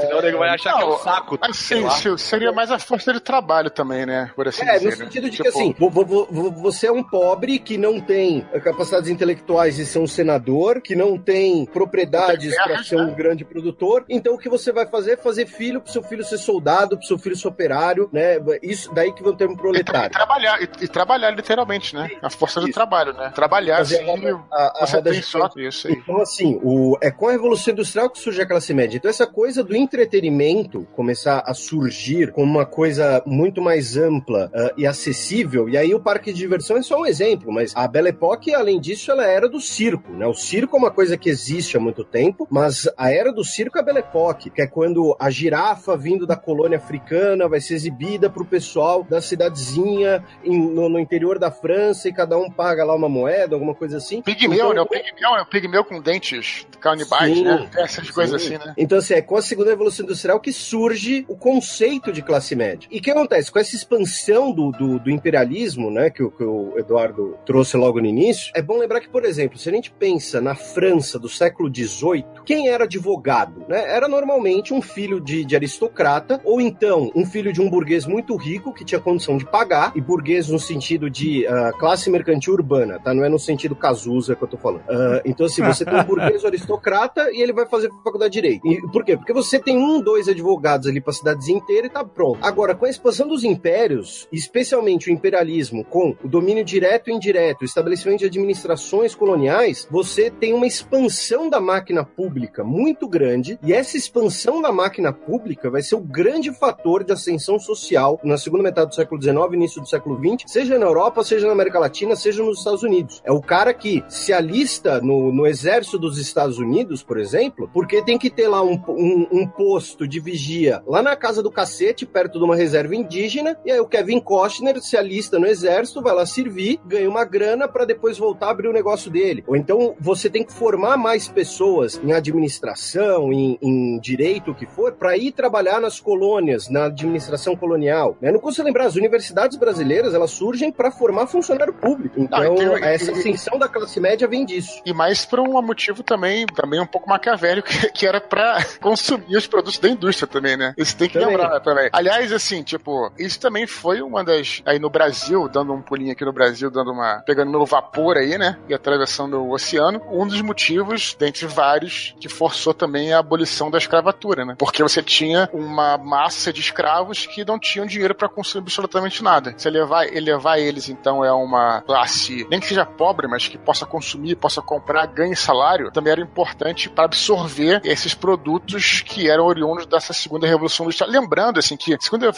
Senão o nego vai achar que é um Não, saco. Assim, seria mais a força de trabalho também, né? Por assim É, dizer. no né? sentido de Tipo, que assim, vo- vo- vo- você é um pobre que não tem capacidades intelectuais de ser um senador, que não tem propriedades para ser um né? grande produtor. Então o que você vai fazer é fazer filho pro seu filho ser soldado, pro seu filho ser operário, né? Isso daí que vão ter um E, tra- e proletário. trabalhar, e, e trabalhar literalmente, né? A força de Isso. trabalho, né? Trabalhar Fazer assim, a- a- você tem só isso aí. Então, assim, o, é com a Revolução Industrial que surge a classe média. Então, essa coisa do entretenimento começar a surgir como uma coisa muito mais ampla ah, e acessível, e aí o parque de diversão é só um exemplo, mas a Belle Époque, além disso, ela era do circo, né? O circo é uma coisa que existe há muito tempo, mas a era do circo é a Belle Époque, que é quando a girafa vindo da colônia africana vai ser exibida pro pessoal da cidadezinha em- no, no interior da França e cada um paga lá uma moeda, alguma coisa assim. Pigmeu, Então, né? O pigmeu é o pigmeu com dentes canibais, Sim, né? Essas coisas sim. assim, né? Então, assim, é com a segunda revolução industrial que surge o conceito de classe média. E o que acontece? Com essa expansão do, do, do imperialismo, né, que o, que o Eduardo trouxe logo no início, é bom lembrar que, por exemplo, se a gente pensa na França do século XVIII, quem era advogado? Né? Era normalmente um filho de, de aristocrata, ou então um filho de um burguês muito rico que tinha condição de pagar, e burguês no sentido de ah, classe mercantil urbana, tá? Não é no sentido Cazuza que eu tô falando. Ah, então, assim, você tem um burguês aristocrata e ele vai fazer faculdade de direito. E por quê? Porque você tem um, dois advogados ali pra cidadezinha inteira e tá pronto. Agora, com a expansão dos impérios, especialmente o imperialismo, com o domínio direto e indireto, o estabelecimento de administrações coloniais, você tem uma expansão da máquina pública muito grande, e essa expansão da máquina pública vai ser o grande fator de ascensão social na segunda metade do século XIX início do século XX, seja na Europa, seja na América Latina, seja nos Estados Unidos. É o cara que se alista no, no exército dos Estados Unidos, por exemplo, porque tem que ter lá um, um, um posto de vigia lá na casa do cacete, perto de uma reserva indígena, e aí o Kevin Costner se alista no exército, vai lá servir, ganha uma grana para depois voltar a abrir o negócio dele. Ou então você tem que formar mais pessoas em administração, em, em direito, o que for, para ir trabalhar nas colônias, na administração colonial. Né? Não custa lembrar, as universidades brasileiras elas surgem para formar funcionário público. Então, e tem- essa e- ascensão da classe média vem disso. E mais por um motivo também, também um pouco maquiavélico, que, que era pra consumir os produtos da indústria também, né? Isso tem que Também. lembrar também. Aliás, assim, tipo, isso também foi uma das. Aí no Brasil, dando um pulinho aqui no Brasil, dando uma. pegando meu vapor aí, né? E atravessando o oceano. Um dos motivos, dentre vários, que forçou também a abolição da escravatura, né? Porque você tinha uma massa de escravos que não tinham dinheiro pra consumir absolutamente nada. Se elevar, elevar eles, então, é uma classe, nem que seja pobre, mas que possa consumir, possa comprar, ganhe salário, também era importante para absorver esses produtos que eram oriundos dessa segunda revolução industrial. Lembrando, assim, que a segunda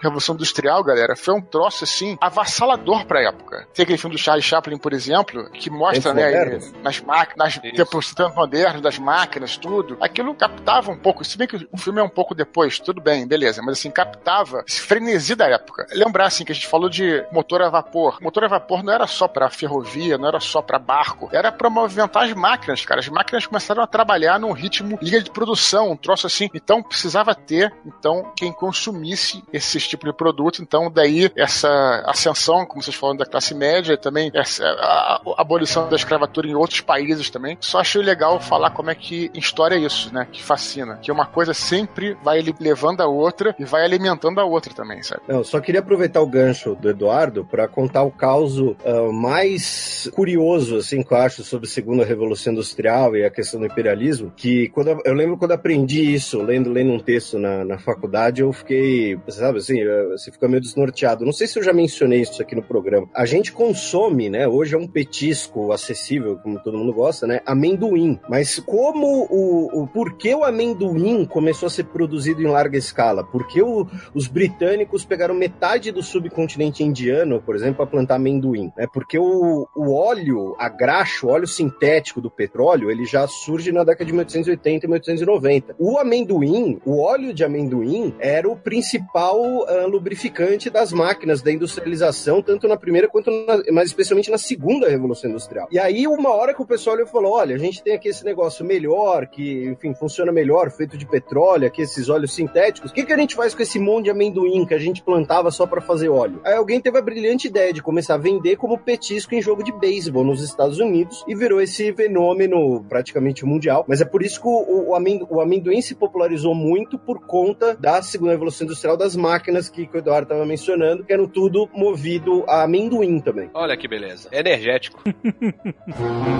revolução industrial, galera, foi um troço, assim, avassalador pra época. Tem aquele filme do Charles Chaplin, por exemplo, que mostra, Tempos né, modernos. Nas máquinas, nas tempos modernos, das máquinas, tudo, aquilo captava um pouco, se bem que o filme é um pouco depois, tudo bem, beleza, mas assim, captava esse frenesi da época. Lembrar, assim, que a gente falou de motor a vapor. Motor a vapor não era só pra ferrovia, não era só pra barco, era pra movimentar as máquinas, cara. As máquinas começaram a trabalhar num ritmo liga de produção, um troço assim. Então, precisava ter, então, quem consumisse esse tipo de produto. Então, daí, essa ascensão, como vocês falaram, da classe média, também essa, a, a abolição da escravatura em outros países também. Só achei legal falar como é que em história é isso, né? Que fascina. Que uma coisa sempre vai levando a outra e vai alimentando a outra também, sabe? Não, só queria aproveitar o gancho do Eduardo para contar o caso uh, mais curioso, assim, que eu acho, sobre a segunda revolução industrial e a questão do imperialismo, que quando eu, eu lembro quando aprendi isso, lendo, lendo um texto na, na faculdade, eu fiquei, sabe assim, você fica meio desnorteado. Não sei se eu já mencionei isso aqui no programa. A gente consome, né, hoje é um petisco acessível, como todo mundo gosta, né, amendoim. Mas como o, o por que o amendoim começou a ser produzido em larga escala? Porque o, os britânicos pegaram metade do subcontinente indiano, por exemplo, para plantar amendoim. É porque o, o óleo, a graxa, o óleo sintético do petróleo, ele já surge na década de 1880 e 1890. O amendoim, o óleo de amendoim, era o principal uh, lubrificante das máquinas da industrialização, tanto na primeira quanto na, mas especialmente na segunda revolução industrial. E aí, uma hora que o pessoal olhou e falou: olha, a gente tem aqui esse negócio melhor, que, enfim, funciona melhor, feito de petróleo, aqui esses óleos sintéticos. O que, que a gente faz com esse monte de amendoim que a gente plantava só para fazer óleo? Aí alguém teve a brilhante ideia de começar a vender como petisco em jogo de beisebol nos Estados Unidos e virou esse fenômeno praticamente mundial. Mas é por isso que o, o, amendo, o amendoim se popularizou muito por conta da segunda revolução industrial das máquinas que, que o Eduardo estava mencionando, que eram tudo movido a amendoim também. Olha que beleza. Energético.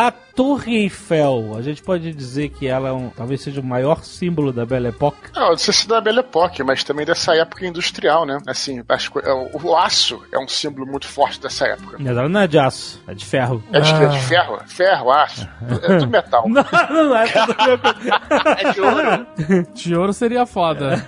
A Torre Eiffel, a gente pode dizer que ela é um, talvez seja o maior símbolo da Belle Époque. Não, não sei se da Belle Époque, mas também dessa época industrial, né? Assim, acho que é o, o aço é um símbolo muito forte dessa época. Mas ela não é de aço, é de ferro. É de, é de ferro? Ferro, aço. É tudo metal. Não, não é tudo é de ouro. De ouro seria foda.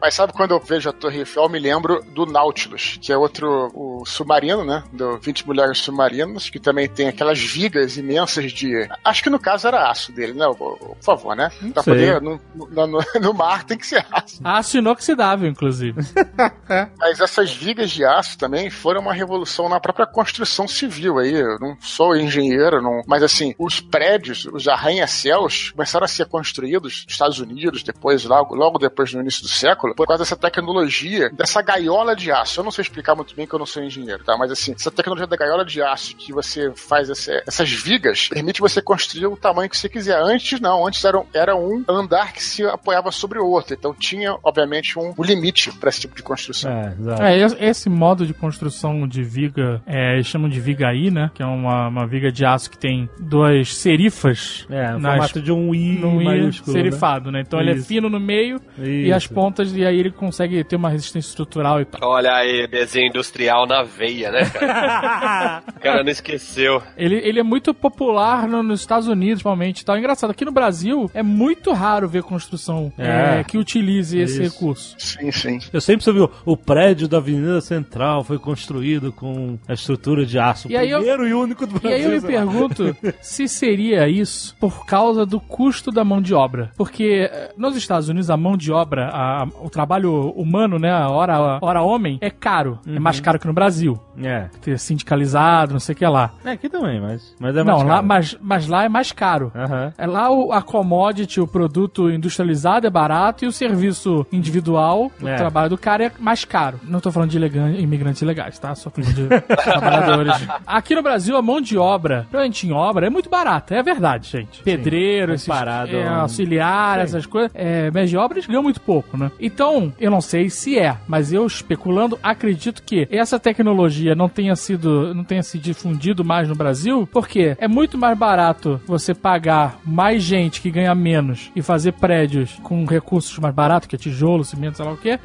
Mas sabe quando eu vejo a Torre Eiffel, eu me lembro do Nautilus, que é outro o submarino, né? Do 20 Mulheres Submarinos, que também tem aquelas vigas imensas de. Acho que no caso era aço dele, né? Por favor, né? Pra sei. poder. No, no, no mar tem que ser aço. Aço inoxidável, inclusive. Mas essas vigas de aço também foram uma revolução na própria construção civil aí. Eu não sou engenheiro, não, mas assim, os prédios, os arranha-céus começaram a ser construídos nos Estados Unidos, depois, logo, logo depois do início do século, por causa dessa tecnologia, dessa gaiola de aço. Eu não sei explicar muito bem que eu não sou engenheiro, tá? Mas assim, essa tecnologia da gaiola de aço que você faz essa, essas vigas permite você construir o tamanho que você quiser. Antes não, antes era, um- era um andar que se apoiava sobre o outro. Então tinha, obviamente, um, um limite para esse tipo de construção. É, exato. É, esse- modo de construção de viga, é, eles chamam de vigaí, né? Que é uma, uma viga de aço que tem duas serifas É, no nas- formato de um I no i maiúsculo. né? serifado, né? Então ele é Isso. fino no meio e as pontas, e aí ele consegue ter uma resistência estrutural e tal. Olha aí, desenho industrial na veia, né, cara? o cara não esqueceu. Ele, ele é muito popular no- nos Estados Unidos, principalmente. e Tal. Engraçado, aqui no Brasil é muito raro ver construção É. é, que utilize esse Isso. recurso. Sim, sim. Eu sempre soube o, o prédio da Avenida Central foi construído com a estrutura de aço. E aí eu- primeiro e único do E Brasil. aí eu me pergunto se seria isso por causa do custo da mão de obra. Porque eh, nos Estados Unidos a mão de obra, a- o trabalho humano, né, a hora, a hora homem, é caro. É mais caro que no Brasil. É. Ter sindicalizado, não sei o que lá. É, aqui também, mas, mas é mais não, lá, caro. mas, mas lá é mais caro. Aham. É lá o, a commodity, o produto industrializado é barato e o serviço individual, o É. trabalho do cara é mais caro. Não tô falando de ilegan- imigrantes ilegais, tá? Só falando de trabalhadores. Aqui no Brasil, a mão de obra, principalmente em obra, é muito barata. É verdade, gente. Pedreiro, esses, comparado é, auxiliar, essas coisas. É, mãos de obra, eles ganham muito pouco, né? Então, eu não sei se é, mas eu especulando, acredito que essa tecnologia não tenha sido, não tenha se difundido mais no Brasil Brasil, porque é muito mais barato você pagar mais gente que ganha menos e fazer prédios com recursos mais baratos, que é tijolo, cimento, sei lá o quê,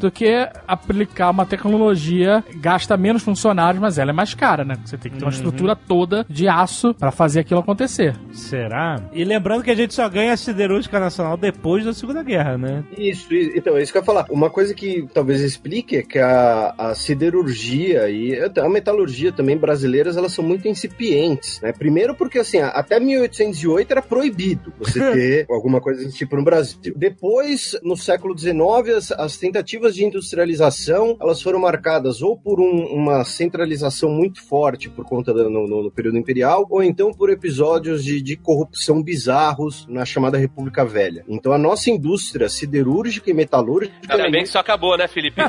do que aplicar uma tecnologia gasta menos funcionários, mas ela é mais cara, né? Você tem que ter uma estrutura toda de aço pra fazer aquilo acontecer. Será? E lembrando que a gente só ganha a siderúrgica nacional depois da Segunda Guerra, né? Isso, então, é isso que eu ia falar. Uma coisa que talvez explique é que a, a siderurgia e até a metalurgia também brasileiras, elas são muito incipientes, né? Primeiro porque, assim, até 1808 era proibido você ter alguma coisa desse tipo no Brasil. Depois, no século XIX, as, as tentativas de industrialização, elas foram marcadas ou por um- uma centralização muito forte por conta do no, no- período imperial, ou então por episódios de, de corrupção bizarros na chamada República Velha. Então a nossa indústria siderúrgica e metalúrgica Ainda bem que isso acabou, né, Felipe?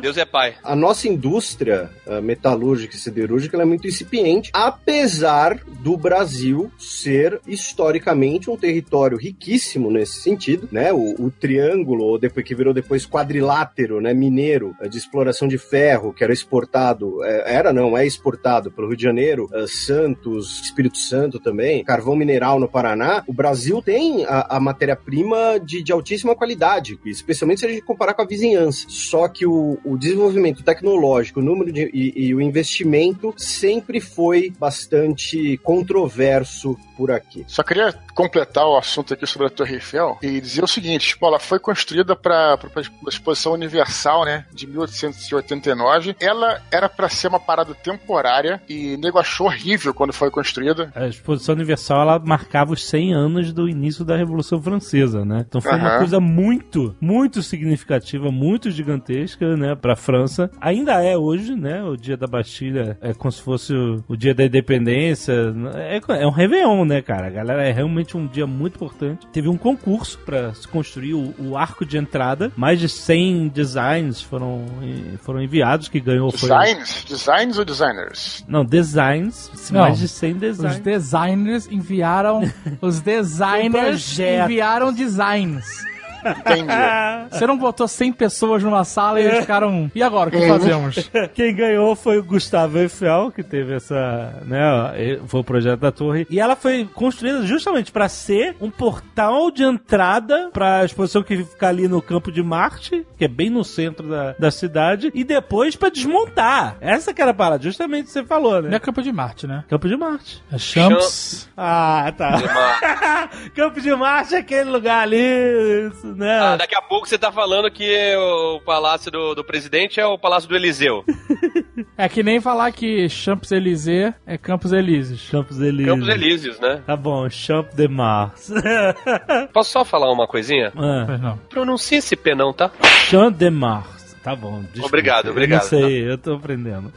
Deus é pai. a nossa indústria ah, metalúrgica e siderúrgica ela é muito incipiente, apesar do Brasil ser historicamente um território riquíssimo nesse sentido, né? O, o triângulo, ou depois que virou depois quadrilátero, né? Mineiro, eh, de exploração de ferro, que era exportado, eh, era não, é exportado pelo Rio de Janeiro, eh, Santos, Espírito Santo também, carvão mineral no Paraná. O Brasil tem a, a matéria-prima de, de altíssima qualidade, especialmente se a gente comparar com a vizinhança. Só que o, o desenvolvimento tecnológico, o número de, e, e o investimento sempre foi bastante controverso por aqui. Só queria completar o assunto aqui sobre a Torre Eiffel e dizer o seguinte: tipo, ela foi construída para a Exposição Universal, né, de 1889. Ela era para ser uma parada temporária e nego achou horrível quando foi construída. A Exposição Universal ela marcava os 100 anos do início da Revolução Francesa, né? Então foi uma Aham. coisa muito, muito significativa, muito gigantesca, né, pra França. Ainda é hoje, né? O dia da Bastilha é como se fosse o, o dia da independência. É, é um Réveillon, né, cara? A galera é realmente um dia muito importante. Teve um concurso pra se construir o, o arco de entrada. Mais de 100 designs foram, foram enviados, que ganhou foi. Designs? Designs ou designers? Não, designs. Não. Mais de 100 Os designs. designers enviaram. Os designers enviaram designs. Entendi. Você não botou 100 pessoas numa sala e eles ficaram. E agora, o que fazemos? Quem ganhou foi o Gustavo Eiffel, que teve essa, né, foi o projeto da torre. E ela foi construída justamente para ser um portal de entrada para a exposição que fica ali no Campo de Marte, que é bem no centro da, da cidade, e depois para desmontar. Essa que era a parada, justamente você falou, Não é né? Campo de Marte, né? Campo de Marte. É Champs. Ah, tá. Campo de Marte é aquele lugar ali, isso, né? Ah, daqui a pouco você tá falando que o palácio do, do presidente é o palácio do Eliseu. É que nem falar que Champs-Élysées é Campos Elíseos. Campos Elíseos. Campos Elíseos, né? Tá bom, Champ de Mars. Posso só falar uma coisinha? ah. Mas não. Pronuncia esse P não, tá? Champ de Mars. Tá bom. desculpa. Obrigado, obrigado, não sei, eu tô aprendendo.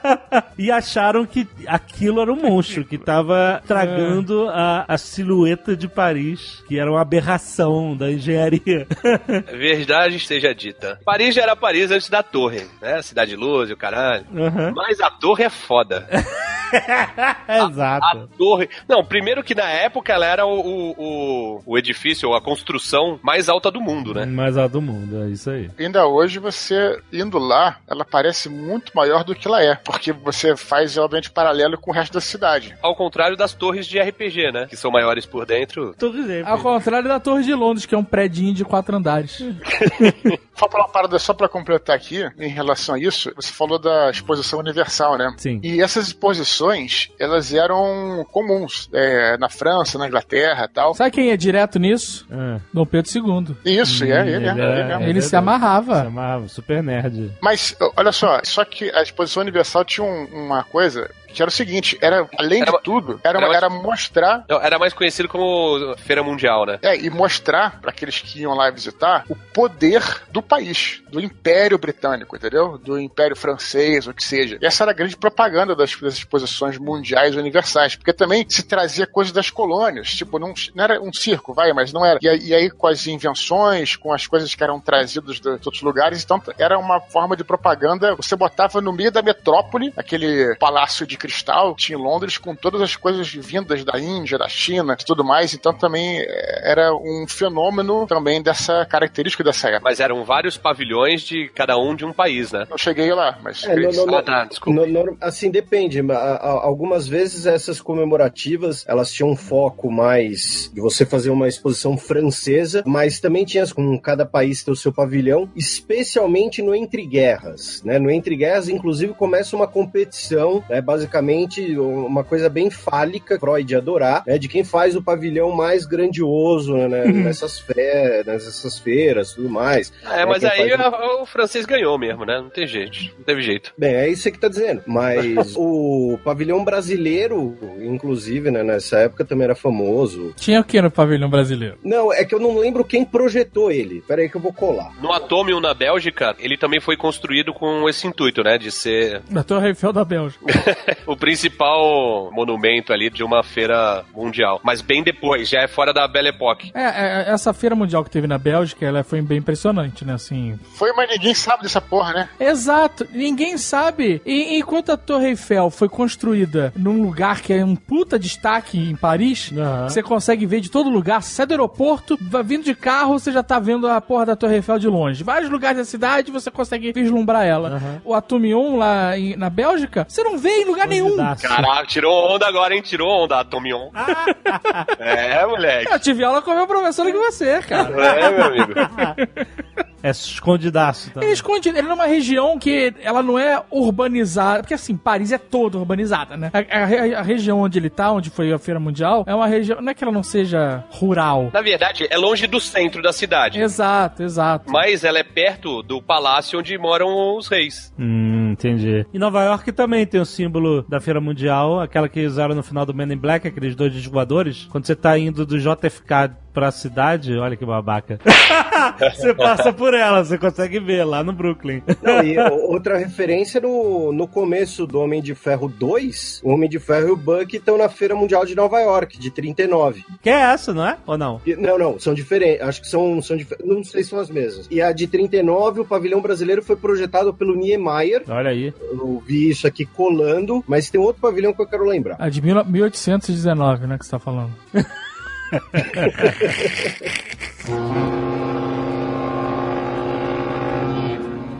e acharam que aquilo era um monstro que tava tragando a, a silhueta de Paris, que era uma aberração da engenharia. Verdade esteja dita. Paris já era Paris antes da torre, né? Cidade de Luz e o caralho. Aham. Mas a torre é foda. A Exato. torre. Não, primeiro que na época ela era o, o, o, edifício, ou a construção mais alta do mundo, né? Mais alto do mundo, é isso aí. Ainda hoje, você indo lá, ela parece muito maior do que ela é. Porque você faz, obviamente, paralelo com o resto da cidade. Ao contrário das torres de RPG, né? Que são maiores por dentro. Tô dizendo. Ao contrário da Torre de Londres, que é um predinho de quatro andares. Vou falar uma parada só pra completar aqui, em relação a isso. Você falou da exposição universal, né? Sim. E essas exposições, elas eram comuns é, na França, na Inglaterra e tal. Sabe quem é direto nisso? Ah. Dom Pedro II. Isso, é ele, Ele é, ele é- mesmo. Ele verdade. se amarrava. Super Nerd. Mas, olha só, só que a exposição universal tinha um- uma coisa que era o seguinte, era, além Era de tudo, era, era uma- era mostrar Não, era mais conhecido como Feira Mundial, né? É, e mostrar para aqueles que iam lá visitar o poder do país, do Império Britânico, entendeu? Do Império Francês, o que seja. E essa era a grande propaganda das, das exposições mundiais universais, porque também se trazia coisas das colônias, tipo, não, não era um circo, vai, mas não era. E, aí- e aí com as invenções, com as coisas que eram trazidas de outros lugares, então era uma forma de propaganda. Você botava no meio da metrópole, aquele palácio de cristal tinha em Londres com todas as coisas vindas da Índia, da China e tudo mais, então também é, era um fenômeno também dessa característica dessa época. Mas eram vários pavilhões de cada um de um país, né? Eu cheguei lá, mas... É, não, não, Ah, tá, desculpa. No- no- assim, depende. Algumas vezes essas comemorativas, elas tinham um foco mais de você fazer uma exposição francesa, mas também tinha com cada país ter o seu pavilhão, especialmente no Entre Guerras. Né? No Entre Guerras, inclusive, começa uma competição, né? Basicamente uma coisa bem fálica, Freud adorar, né? de quem faz o pavilhão mais grandioso né? nessas, fe nessas feiras tudo mais. É, mas quem aí faz a- o francês ganhou mesmo, né? Não tem jeito. Não teve jeito. Bem, é isso que tá dizendo. Mas o pavilhão brasileiro, inclusive, né, nessa época também era famoso. Tinha o que no pavilhão brasileiro? Não, é que eu não lembro quem projetou ele. Pera aí que eu vou colar. No Atomium, na Bélgica, ele também foi construído com esse intuito, né? De ser Da Torre Eiffel da Bélgica. o principal monumento ali de uma feira mundial. Mas bem depois, já é fora da Belle Époque. É, é, essa feira mundial que teve na Bélgica, ela foi bem impressionante, né? Assim. Foi, mas ninguém sabe dessa porra, né? Exato, ninguém sabe. E enquanto a Torre Eiffel foi construída num lugar que é um puta destaque em Paris, Aham. você consegue ver de todo lugar. Você sai do aeroporto, vai vindo de carro, você já tá vendo a porra da Torre Eiffel de longe. Vários lugares da cidade você consegue vislumbrar ela. Aham. O Atomion lá em- na Bélgica, você não vê em lugar nenhum. Caraca, tirou onda agora, hein? Tirou onda, Atomion. é, moleque. Eu tive aula com a minha professora que você, cara. É, meu amigo. É escondidaço. Tá? Ele esconde, ele é numa região que ela não é urbanizada, porque assim, Paris é toda urbanizada, né? A, a- a região onde ele tá, onde foi a Feira Mundial, é uma região, não é que ela não seja rural. Na verdade, é longe do centro da cidade. Exato, exato. Mas ela é perto do palácio onde moram os reis. Hum, entendi. Em Nova York também tem o símbolo da Feira Mundial, aquela que usaram no final do Men in Black, aqueles dois voadores. Quando você tá indo do JFK pra cidade, olha que babaca. você passa por ela, você consegue ver lá no Brooklyn. Não, e outra referência no, no começo do Homem de Ferro 2, o Homem de Ferro e o Buck estão na Feira Mundial de Nova York, de 39. Que é essa, não é? Ou não? E- Não, não, são diferentes. Acho que são, são dif- Não sei se são as mesmas. E a de 39, o pavilhão brasileiro foi projetado pelo Niemeyer. Olha aí. Eu vi isso aqui colando, mas tem outro pavilhão que eu quero lembrar. A de mil- 1819, né, que você tá falando. Thank you.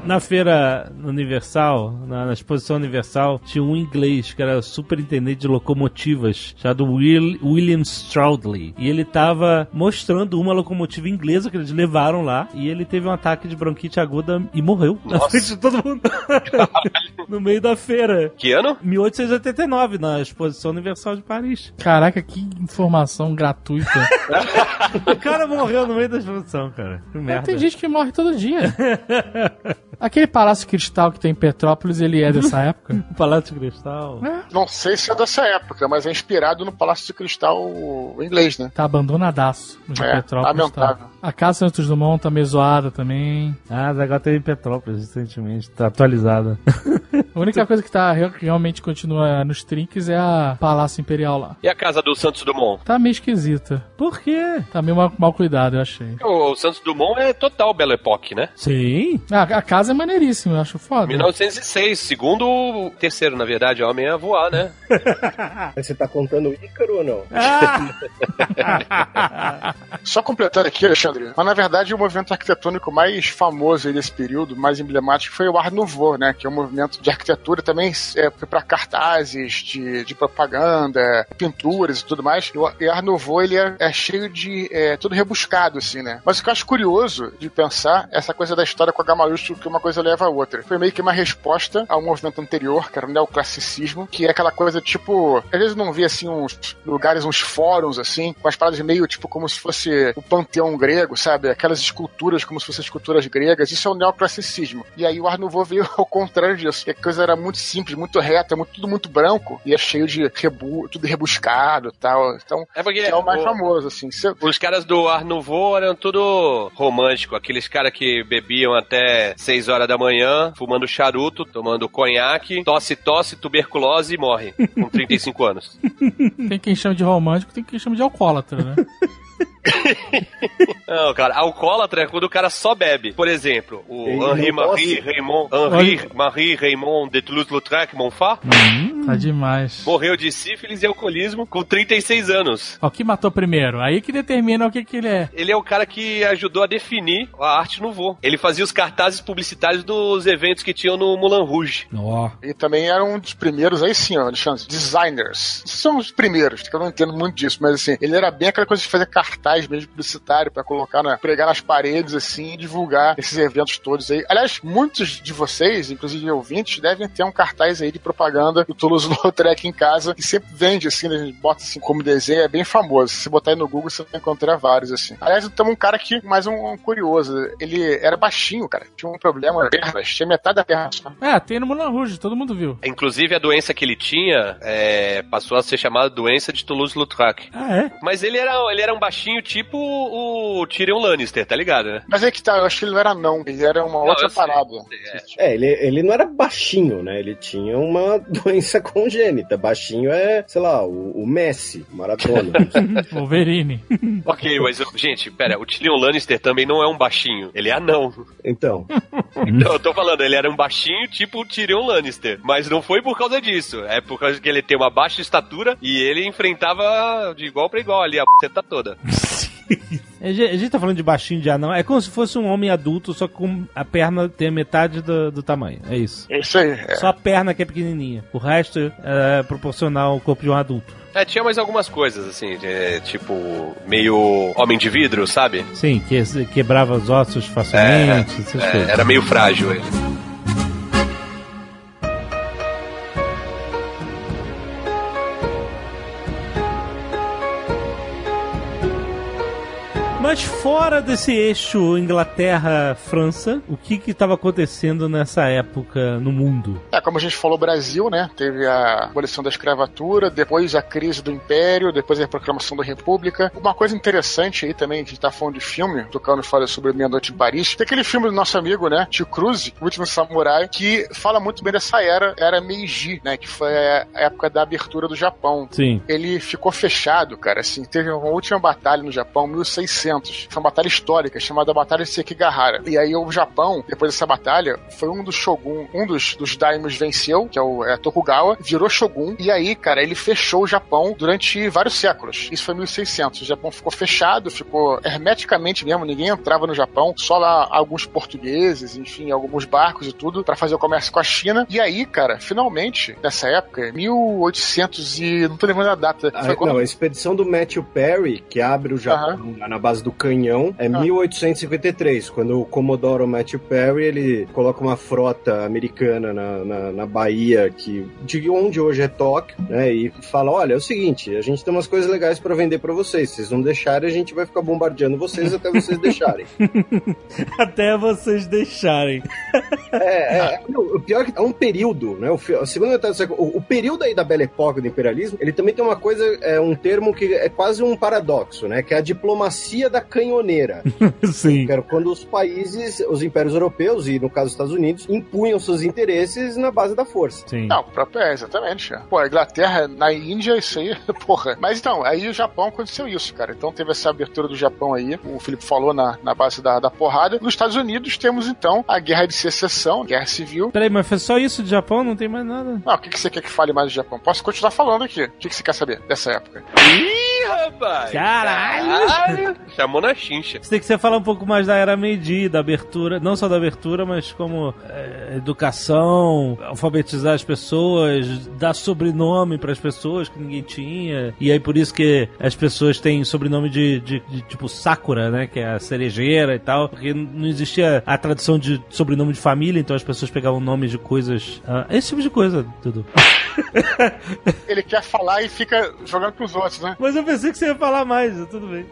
Na feira Universal, na, na exposição Universal, tinha um inglês que era superintendente de locomotivas, chamado Will, William Stroudley. E ele tava mostrando uma locomotiva inglesa que eles levaram lá. E ele teve um ataque de bronquite aguda e morreu na Nossa. frente de todo mundo. no meio da feira. Que ano? 1889, na exposição Universal de Paris. Caraca, que informação gratuita. O cara morreu no meio da exposição, cara. Que merda. Tem gente que morre todo dia. Aquele Palácio Cristal que tem em Petrópolis, ele é dessa época? O Palácio de Cristal. Não sei se é dessa época, mas é inspirado no Palácio de Cristal inglês, né? Tá abandonadaço no de É, Petrópolis. lamentável. Tá. A Casa Santos Dumont tá meio zoada também. Ah, agora teve em Petrópolis recentemente, tá atualizada. A única coisa que tá re- realmente continua nos trinques é a Palácio Imperial lá. E a casa do Santos Dumont? Tá meio esquisita. Por quê? Tá meio mal, mal cuidado, eu achei. O, o Santos Dumont é total Belle Époque, né? Sim. Ah, a casa é maneiríssima, eu acho foda. 1906, segundo o terceiro, na verdade, homem a voar, né? Mas você tá contando o Ícaro ou não? Só completando aqui, Alexandre, mas na verdade o movimento arquitetônico mais famoso aí desse período, mais emblemático, foi o Art Nouveau, né? Que é um movimento de arquitetura também é, para cartazes de, de propaganda, pinturas e tudo mais. E o Art Nouveau, ele é, é cheio de... É, tudo rebuscado, assim, né? Mas o que eu acho curioso de pensar é essa coisa da história com H maiúsculo, que uma coisa leva a outra. Foi meio que uma resposta ao movimento anterior, que era o neoclassicismo, que é aquela coisa tipo... Às vezes não vi, assim, uns lugares, uns fóruns, assim, com as paradas meio, tipo, como se fosse o panteão grego, sabe? Aquelas esculturas como se fossem esculturas gregas. Isso é o neoclassicismo. E aí o Art Nouveau veio ao contrário disso. que A coisa era muito simples, muito reta, muito, tudo muito branco, e é cheio de rebu tudo rebuscado e tal. Então, É porque é o mais o- famoso, assim. Se- Os caras do Art Nouveau eram tudo romântico, aqueles caras que bebiam até 6 horas da manhã, fumando charuto, tomando conhaque, tosse, tosse, tuberculose e morre com 35 anos. Tem quem chama de romântico, tem quem chama de alcoólatra, né? Não, cara, alcoólatra é quando o cara só bebe. Por exemplo, o Ele Henri Marie? Raymond, Henri Marie Raymond de Toulouse-Lautrec Montfort, Tá demais. Morreu de sífilis e alcoolismo com 36 anos. Ó, que matou primeiro? Aí que determina o que, que ele é. Ele é o cara que ajudou a definir a arte no voo. Ele fazia os cartazes publicitários dos eventos que tinham no Mulan Rouge. Ó. E também era um dos primeiros, aí sim, ó, Alexandre, designers. São os primeiros, que eu não entendo muito disso, mas assim, ele era bem aquela coisa de fazer cartaz mesmo publicitário pra colocar na, pregar nas paredes, assim, e divulgar esses eventos todos aí. Aliás, muitos de vocês, inclusive ouvintes, devem ter um cartaz aí de propaganda do Toulouse-Lautrec em casa, que sempre vende, assim, né, a gente bota assim como desenho, é bem famoso. Se você botar aí no Google, você vai encontrar vários, assim. Aliás, tem um cara aqui, mais um, um curioso, ele era baixinho, cara, tinha um problema, pernas, tinha metade da perna só. É, tem no Mulan Rouge, todo mundo viu. Inclusive, a doença que ele tinha é, passou a ser chamada doença de Toulouse-Lautrec. Ah, é? Mas ele era, ele era um baixinho tipo o Tyrion Lannister, tá ligado, né? Mas é que tá, eu acho que ele não era não, ele era uma Não, outra parada. É, ele, ele não era baixinho, né? Ele tinha uma doença congênita. Baixinho é, sei lá, o, o Messi, Maratona. Wolverine. Ok, mas, gente, pera, o Tyrion Lannister também não é um baixinho, ele é anão. então, Então, eu tô falando, ele era um baixinho tipo o Tyrion Lannister. Mas não foi por causa disso. É por causa que ele tem uma baixa estatura e ele enfrentava de igual pra igual ali a seta toda. A gente a gente tá falando de baixinho de anão. É como se fosse um homem adulto, só que com a perna tem a metade do, do tamanho. É isso. É isso aí. é. Só a perna que é pequenininha. O resto é proporcional ao corpo de um adulto. É, tinha mais algumas coisas, assim, de, tipo, meio homem de vidro, sabe? Sim, que quebrava os ossos facilmente, essas É, coisas. era meio frágil ele. Mas fora desse eixo Inglaterra-França, o que que estava acontecendo nessa época no mundo? É, como a gente falou, Brasil, né? Teve a abolição da escravatura, depois a crise do Império, depois a proclamação da República. Uma coisa interessante aí também, que a gente tá falando de filme, tocando fala sobre Meia Noite em Paris, tem aquele filme do nosso amigo, né? Tio Cruise, O Último Samurai, que fala muito bem dessa era, era Meiji, né? Que foi a época da abertura do Japão. Sim. Ele ficou fechado, cara, assim, teve uma última batalha no Japão, 1600. Uma batalha histórica, chamada Batalha de Sekigahara. E aí o Japão, depois dessa batalha, foi um dos shogun, um dos, dos daimos venceu, que é o é, Tokugawa, virou shogun, e aí, cara, ele fechou o Japão durante vários séculos. Isso foi 1600. O Japão ficou fechado, ficou hermeticamente mesmo, ninguém entrava no Japão, só lá alguns portugueses, enfim, alguns barcos e tudo, para fazer o comércio com a China. E aí, cara, finalmente, nessa época, 1800 e... não tô lembrando a data. Foi quando- não, a expedição do Matthew Perry, que abre o Japão lá na base do canhão, é 1853, quando o Comodoro Matthew Perry, ele coloca uma frota americana na, na, na Bahia, que, de onde hoje é Tóquio, né, e fala, olha, é o seguinte, a gente tem umas coisas legais pra vender pra vocês, se vocês não deixarem, a gente vai ficar bombardeando vocês até vocês deixarem. Até vocês deixarem. É, é, não, o pior é que é um período, né? O, a segunda metade do século. O, o período aí da Belle Époque do imperialismo, ele também tem uma coisa, é um termo que é quase um paradoxo, né? Que é a diplomacia da canhoneira. Sim. Era quando os países, os impérios europeus, e no caso os Estados Unidos, impunham seus interesses na base da força. Sim. Não, o próprio é, exatamente. Pô, a Inglaterra, na Índia, isso aí, porra. Mas então, aí o Japão aconteceu isso, cara. Então teve essa abertura do Japão aí, o Felipe falou na, na base da, da porrada. Nos Estados Unidos temos então a Guerra de Secessão, Guerra Civil. Peraí, mas foi só isso de Japão? Não tem mais nada? Não, o que, que você quer que fale mais do Japão? Posso continuar falando aqui. O que, que você quer saber dessa época? Ih, rapaz! Caralho! Caralho! Chamou na chincha. Você tem que você falar um pouco mais da era Meiji, da abertura, não só da abertura, mas como é, educação, alfabetizar as pessoas, dar sobrenome para as pessoas que ninguém tinha. E aí por isso que as pessoas têm sobrenome de, de- de, tipo Sakura, né? Que é a cerejeira e tal. Porque não existia a tradição de sobrenome de família, então as pessoas pegavam nomes de coisas. ah, esse tipo de coisa, tudo. Ele quer falar e fica jogando pros outros, né? Mas eu pensei que você ia falar mais, tudo bem.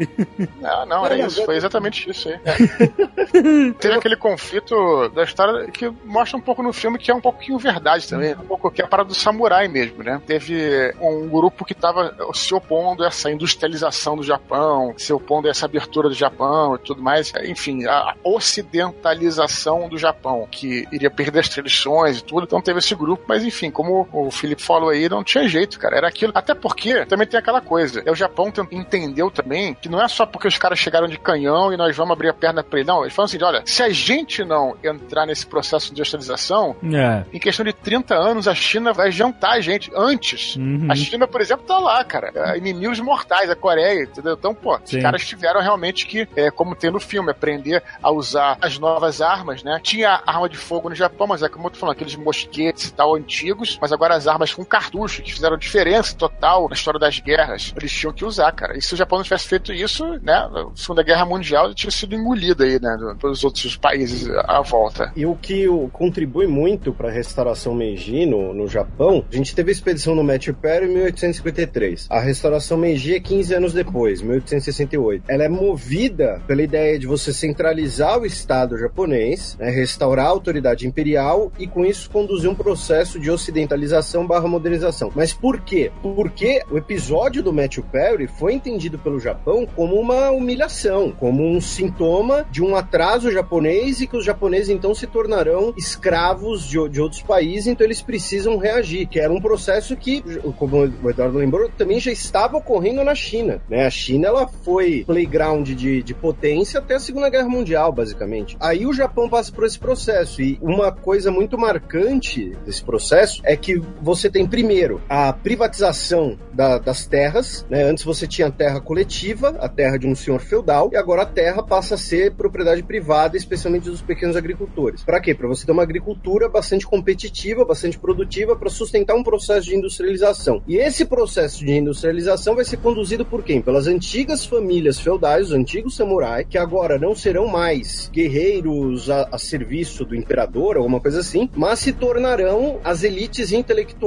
Não, não, era Não, isso. não, Foi exatamente isso aí. Teve aquele conflito da história que mostra um pouco no filme que é um pouquinho verdade também. Um pouco que é a parada do samurai mesmo, né? Teve um grupo que tava se opondo a essa industrialização do Japão, se opondo a essa abertura do Japão e tudo mais. Enfim, a ocidentalização do Japão, que iria perder as tradições e tudo. Então teve esse grupo, mas enfim, como o Felipe Felipe falou aí, não tinha jeito, cara. Era aquilo. Até porque também tem aquela coisa. É o Japão entendeu também que não é só porque os caras chegaram de canhão e nós vamos abrir a perna pra ele. Não, eles falam assim: olha, se a gente não entrar nesse processo de industrialização, É. em questão de 30 anos, a China vai jantar a gente. Antes, Uhum. a China, por exemplo, tá lá, cara. É, inimigos mortais, a Coreia, entendeu? Então, pô, Sim. os caras tiveram realmente que, é, como tem no filme, aprender a usar as novas armas, né? Tinha arma de fogo no Japão, mas é como eu tô falando, aqueles mosquetes e tal antigos, mas agora as armas com cartucho, que fizeram diferença total na história das guerras, eles tinham que usar, cara. E se o Japão não tivesse feito isso, né? A Segunda Guerra Mundial tinha sido engolida aí, né? Pelos outros países à volta. E o que contribui muito para a restauração Meiji no, no Japão, a gente teve a expedição no Machu Picchu em 1853. A restauração Meiji é 15 anos depois, 1868. Ela é movida pela ideia de você centralizar o Estado japonês, né, restaurar a autoridade imperial e com isso conduzir um processo de ocidentalização barra modernização. Mas por quê? Porque o episódio do Machu Picchu foi entendido pelo Japão como uma humilhação, como um sintoma de um atraso japonês e que os japoneses então se tornarão escravos de, de outros países, então eles precisam reagir, que era um processo que, como o Eduardo lembrou, também já estava ocorrendo na China. Né? A China ela foi playground de, de potência até a Segunda Guerra Mundial, basicamente. Aí o Japão passa por esse processo e uma coisa muito marcante desse processo é que você tem primeiro a privatização da- das terras, né? Antes você tinha a terra coletiva, a terra de um senhor feudal, e agora a terra passa a ser propriedade privada, especialmente dos pequenos agricultores. Para quê? Para você ter uma agricultura bastante competitiva, bastante produtiva, para sustentar um processo de industrialização. E esse processo de industrialização vai ser conduzido por quem? Pelas antigas famílias feudais, os antigos samurai, que agora não serão mais guerreiros a, a serviço do imperador, alguma coisa assim, mas se tornarão as elites intelectuais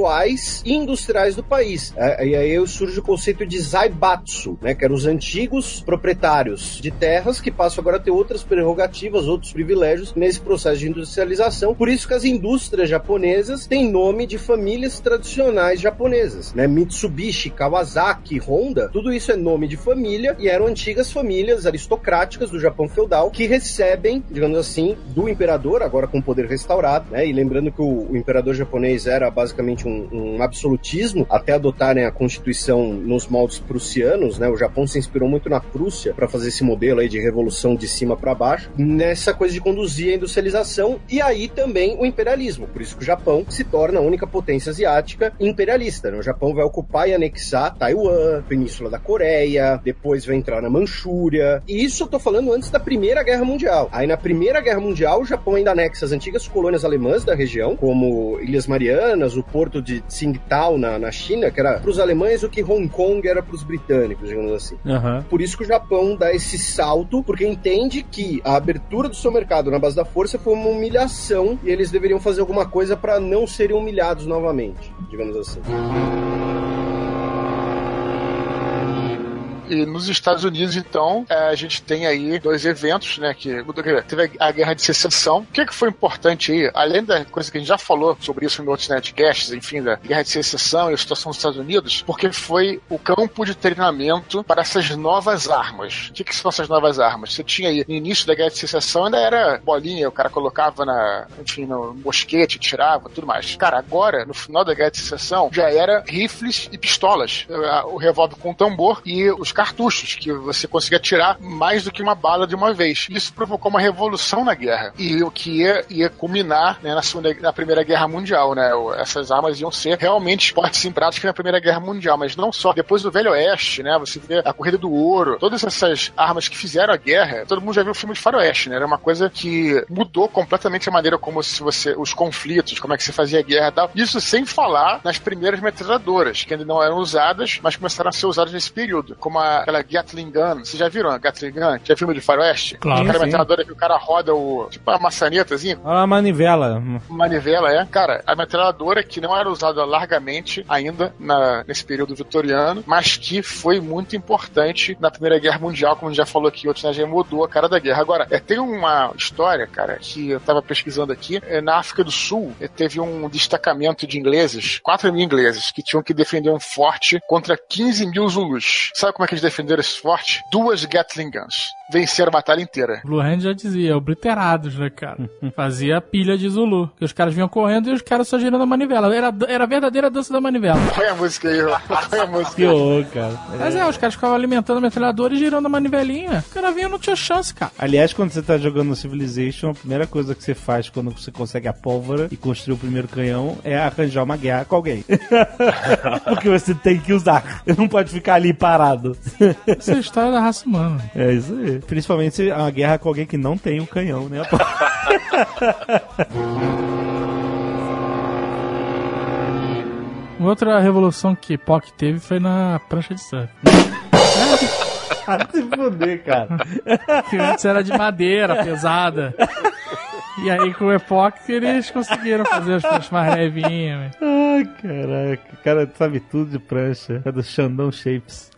e industriais do país. É, e aí surge o conceito de Zaibatsu, né, que eram os antigos proprietários de terras que passam agora a ter outras prerrogativas, outros privilégios nesse processo de industrialização. Por isso que as indústrias japonesas têm nome de famílias tradicionais japonesas, né? Mitsubishi, Kawasaki, Honda, tudo isso é nome de família e eram antigas famílias aristocráticas do Japão feudal que recebem, digamos assim, do imperador, agora com poder restaurado, né? E lembrando que o, o imperador japonês era basicamente um, um absolutismo até adotarem a constituição nos moldes prussianos, né? O Japão se inspirou muito na Prússia para fazer esse modelo aí de revolução de cima para baixo, nessa coisa de conduzir a industrialização e aí também o imperialismo. Por isso que o Japão se torna a única potência asiática imperialista. Né? O Japão vai ocupar e anexar Taiwan, Península da Coreia, depois vai entrar na Manchúria. E isso eu tô falando antes da Primeira Guerra Mundial. Aí na Primeira Guerra Mundial, o Japão ainda anexa as antigas colônias alemãs da região, como Ilhas Marianas, o porto de Tsingtao na, na China, que era para os alemães o que Hong Kong era para os britânicos, digamos assim. Aham. Por isso que o Japão dá esse salto, porque entende que a abertura do seu mercado na base da força foi uma humilhação e eles deveriam fazer alguma coisa para não serem humilhados novamente, digamos assim. E nos Estados Unidos, então, é, a gente tem aí dois eventos, né? Que teve a Guerra de Secessão. O que, que foi importante aí? Além da coisa que a gente já falou sobre isso em outros netcasts, enfim, da Guerra de Secessão e a situação dos Estados Unidos, porque foi o campo de treinamento para essas novas armas. O que, que são essas novas armas? Você tinha aí, no início da Guerra de Secessão, ainda era bolinha, o cara colocava na, enfim, no mosquete, tirava, tudo mais. Cara, agora, no final da Guerra de Secessão, já era rifles e pistolas. O revólver com tambor e os cartuchos, que você conseguia tirar mais do que uma bala de uma vez. Isso provocou uma revolução na guerra. E o que ia, ia culminar né, na, segunda, na Primeira Guerra Mundial, né? Essas armas iam ser realmente esportes em prática na Primeira Guerra Mundial, mas não só. Depois do Velho Oeste, né? Você vê a Corrida do Ouro, todas essas armas que fizeram a guerra, todo mundo já viu o filme de Faroeste, né? Era uma coisa que mudou completamente a maneira como se você. os conflitos, como é que você fazia a guerra e tal. Isso sem falar nas primeiras metralhadoras, que ainda não eram usadas, mas começaram a ser usadas nesse período. Como a aquela Gatling Gun. Vocês já viram a Gatling Gun? Já filme de faroeste? Claro. Aquela metralhadora que o cara roda o... Tipo uma maçanetazinha, a manivela. manivela, é. Cara, a metralhadora que não era usada largamente ainda na, nesse período vitoriano, mas que foi muito importante na Primeira Guerra Mundial, como a gente já falou aqui, né, já mudou a cara da guerra. Agora, é, tem uma história, cara, que eu tava pesquisando aqui, é, na África do Sul, é, teve um destacamento de ingleses, 4 mil ingleses, que tinham que defender um forte contra 15 mil zulus. Sabe como é que defenderam esse forte? Duas Gatling Guns. Vencer a batalha inteira. Blue Hand já dizia, obliterados, né, cara? Fazia pilha de Zulu. Que os caras vinham correndo e os caras só girando a manivela. Era, era a verdadeira dança da manivela. Põe a música aí. Põe a música horror, cara. Mas é, os caras ficavam alimentando a metralhadora e girando a manivelinha. O cara vinha não tinha chance, cara. Aliás, quando você tá jogando no Civilization, a primeira coisa que você faz quando você consegue a pólvora e construir o primeiro canhão é arranjar uma guerra com alguém. Porque você tem que usar. Não pode ficar ali parado. Essa é a história da raça humana. É isso aí. Principalmente se é uma guerra com alguém que não tem o canhão, né? Outra revolução que POC teve foi na prancha de surf. De se fuder, cara. Que antes era de madeira, pesada. E aí com o Epoch eles conseguiram fazer as pranchas mais levinhas. velho. Ai, caraca. O cara sabe tudo de prancha. É do Xandão Shapes.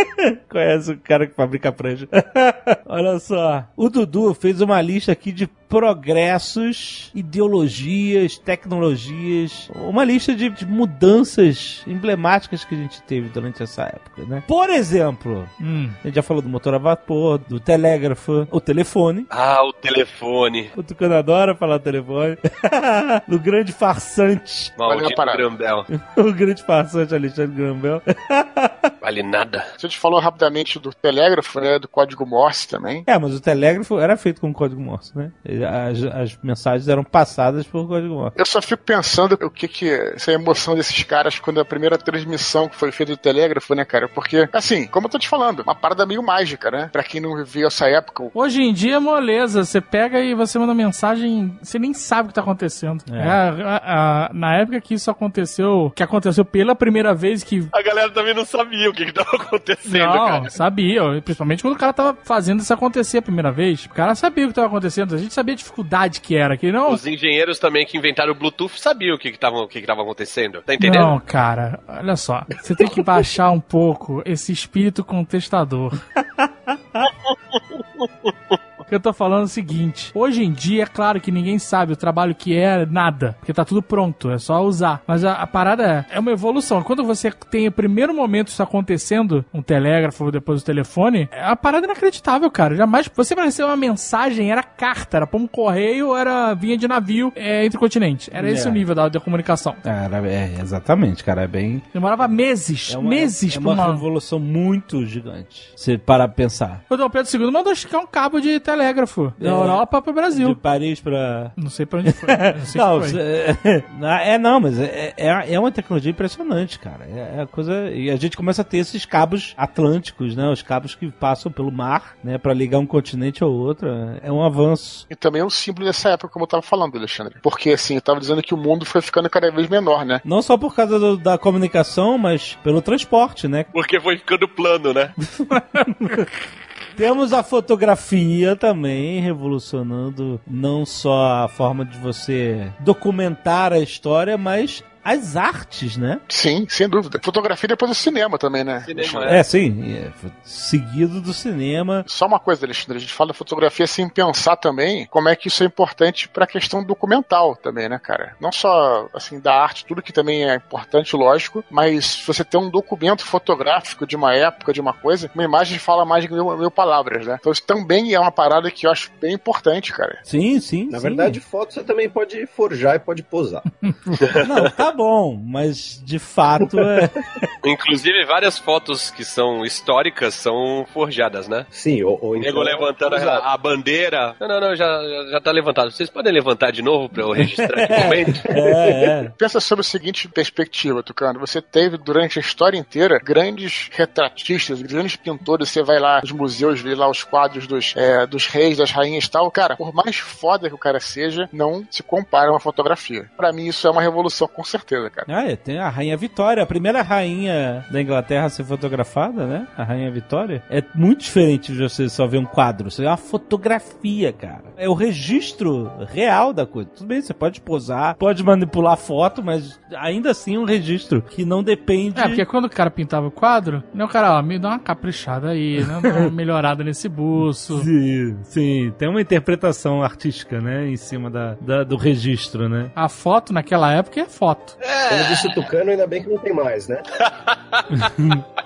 Conhece o cara que fabrica prancha. Olha só. O Dudu fez uma lista aqui de progressos, ideologias, tecnologias. Uma lista de, de mudanças emblemáticas que a gente teve durante essa época, né? Por exemplo, Hum. a gente já falou do motor a vapor, do telégrafo, o telefone. Ah, o telefone. O Tucano adora falar telefone. do grande farsante. Maldito. Grambel. O grande farsante Alexandre Grambel. Vale nada. A gente falou rapidamente do telégrafo, né? Do código Morse também. É, mas o telégrafo era feito com código Morse, né? As, as mensagens eram passadas por código Morse. Eu só fico pensando o que que. Essa emoção desses caras quando a primeira transmissão que foi feita do telégrafo, né, cara? Porque, assim, como eu tô te falando, uma parada meio mágica, né? Pra quem não viveu essa época. Hoje em dia é moleza. Você pega e você manda mensagem, você nem sabe o que tá acontecendo. É. É, a- a- na época que isso aconteceu, que aconteceu pela primeira vez que. A galera também não sabia o que, que tava acontecendo, Não, cara. sabia. Principalmente quando o cara tava fazendo isso acontecer a primeira vez. O cara sabia o que tava acontecendo. A gente sabia a dificuldade que era. Que não. Os engenheiros também que inventaram o Bluetooth sabiam o que que tava, o que que tava acontecendo. Tá entendendo? Não, cara, olha só. Você tem que baixar um pouco esse espírito contestador. Eu tô falando é o seguinte: hoje em dia, é claro que ninguém sabe o trabalho que é nada, porque tá tudo pronto, é só usar. Mas a, a parada é, é uma evolução. Quando você tem o primeiro momento isso acontecendo, um telégrafo, depois o telefone, é uma parada inacreditável, cara. Jamais você para receber uma mensagem era carta, era pra um correio, era vinha de navio é, entre continentes. Era esse É. o nível da, da comunicação. Cara, é, exatamente, cara, é bem... Demorava meses, É uma, meses é uma uma. revolução muito gigante. Você parar pra pensar. O Dom Pedro II mandou esticar um cabo de telégrafo da É. Europa pro De Brasil. Paris pra... Não sei pra onde foi. Não sei Não, foi. é, é, não, mas é, é, é uma tecnologia impressionante, cara. É, é a coisa. E a gente começa a ter esses cabos atlânticos, né? Os cabos que passam pelo mar, né? Pra ligar um continente ao outro. É um avanço. E também é um símbolo dessa época, como eu tava falando, Alexandre. Porque, assim, eu tava dizendo que o mundo foi ficando cada vez menor, né? Não só por causa do- da comunicação, mas pelo transporte, né? Porque foi ficando plano, né? Temos a fotografia também revolucionando não só a forma de você documentar a história, mas as artes, né? Sim, sem dúvida. Fotografia e depois o cinema também, né? Cinema, Alexandre? É, sim. é, seguido do cinema. Só uma coisa, Alexandre, a gente fala da fotografia sem pensar também como é que isso é importante pra questão documental também, né, cara? Não só, assim, da arte, tudo que também é importante, lógico, mas você ter um documento fotográfico de uma época, de uma coisa, uma imagem fala mais de mil, mil palavras, né? Então isso também é uma parada que eu acho bem importante, cara. Sim, sim. Na sim. verdade, foto você também pode forjar e pode posar. Não, tá bom, mas de fato é. Inclusive, várias fotos que são históricas são forjadas, né? Sim, ou, ou O então... levantando a, a bandeira. Não, não, não, já, já, já tá levantado. Vocês podem levantar de novo pra eu registrar aqui o momento? É, é. Pensa sobre a seguinte perspectiva, Tucano. Você teve durante a história inteira grandes retratistas, grandes pintores. Você vai lá nos museus, vê lá os quadros dos, é, dos reis, das rainhas e tal. Cara, por mais foda que o cara seja, não se compara a uma fotografia. Pra mim, isso é uma revolução, com certeza, cara. Ah, é, tem a Rainha Vitória, a primeira rainha da Inglaterra a ser fotografada, né? A Rainha Vitória. É muito diferente de você só ver um quadro, você vê uma fotografia, cara. É o registro real da coisa. Tudo bem, você pode posar, pode manipular a foto, mas ainda assim é um registro que não depende. É, porque quando o cara pintava o quadro, né, o cara, ó, me dá uma caprichada aí, né, dá uma melhorada nesse buço. Sim, sim, tem uma interpretação artística, né, em cima da, da- do registro, né? A foto naquela época é foto. Como disse o Tucano, ainda bem que não tem mais, né?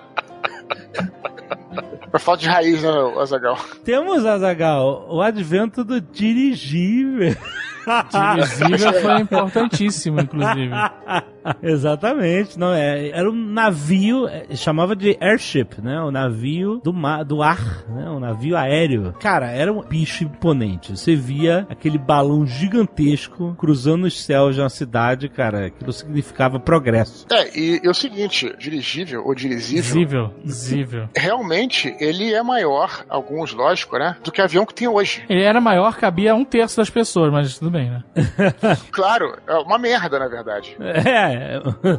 Por falta de raiz, né, Azagal? Temos, Azagal, o advento do dirigível. Dirigível foi importantíssimo, inclusive. Exatamente, não é. Era um navio, é, chamava de airship, né? O navio do mar, do ar, né? Um navio aéreo. Cara, era um bicho imponente. Você via aquele balão gigantesco cruzando os céus de uma cidade, cara. Aquilo significava progresso. É, e, e o seguinte, dirigível ou dirigível, Visível, visível. realmente ele é maior, alguns lógico, né, do que o avião que tem hoje. Ele era maior, cabia um terço das pessoas, mas tudo bem, né? Claro, é uma merda, na verdade. É,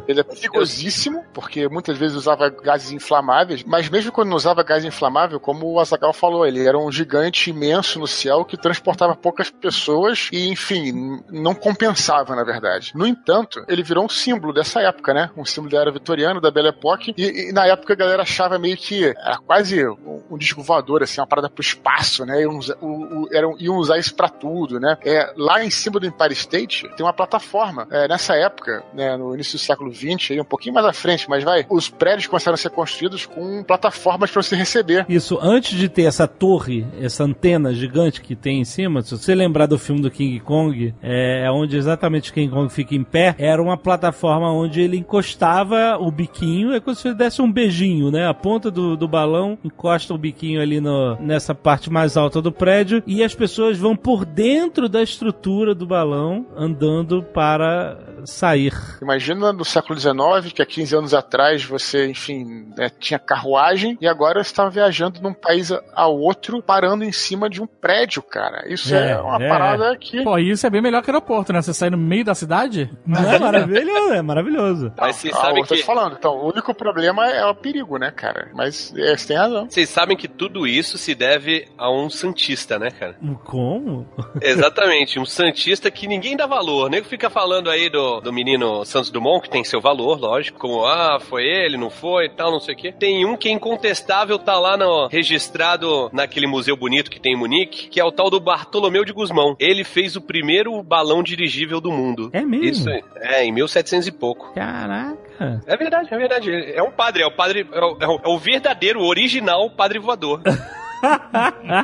Ele é perigosíssimo, porque muitas vezes usava gases inflamáveis, mas mesmo quando não usava gás inflamável, como o Azaghal falou, ele era um gigante imenso no céu que transportava poucas pessoas e, enfim, não compensava, na verdade. No entanto, ele virou um símbolo dessa época, né? Um símbolo da era vitoriana, da Belle Époque, e, e na época a galera achava meio que era quase um, um disco voador, assim, uma parada pro espaço, né? Iam, usa- o- o- eram, iam usar isso pra tudo, né? É, lá em cima do Empire State tem uma plataforma. É, nessa época, né, no início do século XX, aí um pouquinho mais à frente, mas vai, os prédios começaram a ser construídos com plataformas para você receber. Isso, antes de ter essa torre, essa antena gigante que tem em cima, se você lembrar do filme do King Kong, é onde exatamente o King Kong fica em pé, era uma plataforma onde ele encostava o biquinho, é como se ele desse um beijinho, né? A ponta do, do balão encosta o biquinho ali no, nessa parte mais alta do prédio e as pessoas vão por dentro da estrutura do balão andando para sair. Imagina no século XIX, que há 15 anos atrás você, enfim, né, tinha carruagem e agora você estava viajando num país a- outro, parando em cima de um prédio, cara. Isso é, É, uma é. parada que. Pô, isso é bem melhor que aeroporto, né? Você sai no meio da cidade? Não é maravilhoso? É maravilhoso. Mas vocês Ah, sabem eu tô que. te falando. Então, o único problema é o perigo, né, cara? Mas é, você tem razão. Vocês sabem que tudo isso se deve a um santista, né, cara? Como? Exatamente, um santista que ninguém dá valor. O nego fica falando aí do, do menino Santos Dumont, que tem seu valor, lógico, como, ah, foi ele, não foi, tal, não sei o quê. Tem um que é incontestável, tá lá no, registrado naquele museu bonito que tem em Munique, que é o tal do Bartolomeu de Guzmão. Ele fez o primeiro balão dirigível do mundo. É mesmo? Isso aí. É, em 1700 e pouco. Caraca. É verdade, é verdade. É um padre, é o padre, é o, é o- é verdadeiro, original padre voador.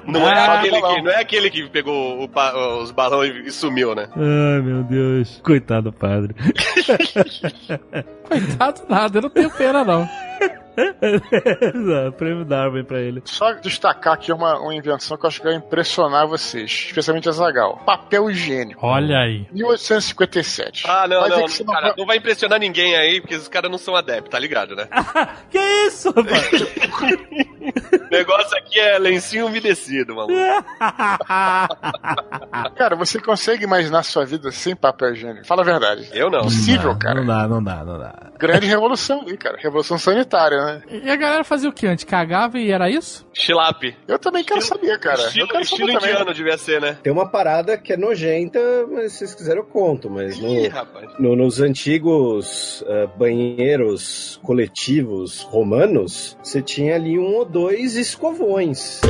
Não é, Ah, aquele que, não é aquele que pegou o pa- os balões e sumiu, né? Ai, meu Deus. Coitado do padre. Coitado nada, eu não tenho pena, não. Prêmio Darwin pra ele. Só destacar aqui uma, uma invenção que eu acho que vai impressionar vocês, especialmente a Zagal. Papel higiênico. Olha aí. 1857. Ah, não, Mas é não, não, não cara, vai- não vai impressionar ninguém aí, porque os caras não são adeptos, tá ligado, né? que isso? O negócio aqui é lencinho umedecido, maluco. Cara, você consegue imaginar sua vida sem papel higiênico? Fala a verdade. Eu não. Possível, cara. Não dá, não dá, não dá. Grande revolução ali, cara. Revolução sanitária, né? E a galera fazia o que antes? Cagava e era isso? Chilape. Eu também quero saber, cara. estilo eu quero estilo saber também. indiano devia ser, né? Tem uma parada que é nojenta, mas se vocês quiserem eu conto, mas no, Ih, no- nos antigos ah, banheiros coletivos romanos, você tinha ali um ou dois escovões.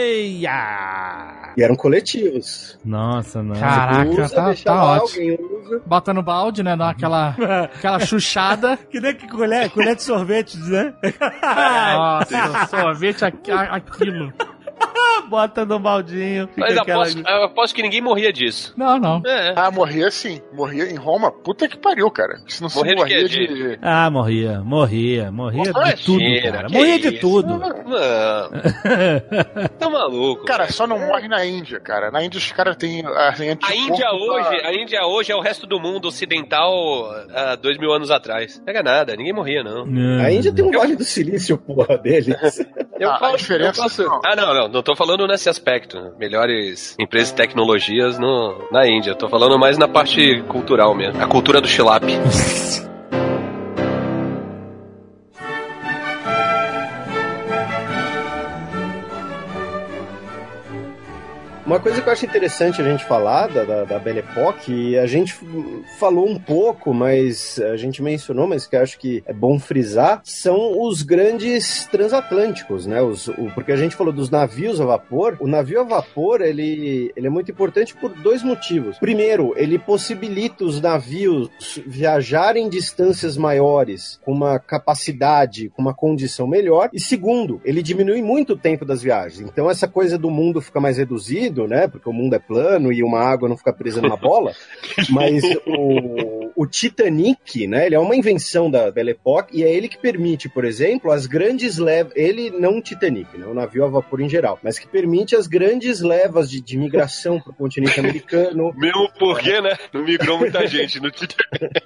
Eia! E eram coletivos. Nossa, não. Caraca, usa, tá, tá lá, ótimo. usa. Bota no balde, né? Dá aquela, aquela chuchada. Que nem que colher, colher de sorvete, né? Nossa, sorvete aquilo. Bota no baldinho. Fica Mas aquela... aposto, eu aposto que ninguém morria disso. Não, não. É. Ah, morria sim. Morria em Roma. Puta que pariu, cara. Se não se Morria de morria quê? de... Ah, morria, morria, morria de tudo, cara. Morria de isso. tudo. Não. Tá maluco. Cara, só não morre na Índia, cara. Na Índia os caras têm assim, A Índia pra- hoje, a Índia hoje é o resto do mundo ocidental há dois mil anos atrás. Pega nada, ninguém morria, não. A Índia tem um Vale do Silício, porra, deles. Eu Ah, a falo- diferença eu não. Ah, não, não, não tô falando nesse aspecto. Melhores empresas de tecnologias no, na Índia. Tô falando mais na parte cultural mesmo. A cultura do xilap. Uma coisa que eu acho interessante a gente falar da, da, da Belle Époque, a gente falou um pouco, mas a gente mencionou, mas que acho que é bom frisar, são os grandes transatlânticos, né? Os, o, porque a gente falou dos navios a vapor. O navio a vapor, ele, ele é muito importante por dois motivos. Primeiro, ele possibilita os navios viajarem distâncias maiores com uma capacidade, com uma condição melhor. E segundo, ele diminui muito o tempo das viagens. Então essa coisa do mundo fica mais reduzido, né? Porque o mundo é plano e uma água não fica presa numa bola. Mas o, o Titanic, né? Ele é uma invenção da Belle Époque e é ele que permite, por exemplo, as grandes levas. Ele não o Titanic, né? O navio a vapor em geral, mas que permite as grandes levas de, de migração para o continente americano. Mesmo porque, né? Não migrou muita gente no Titanic.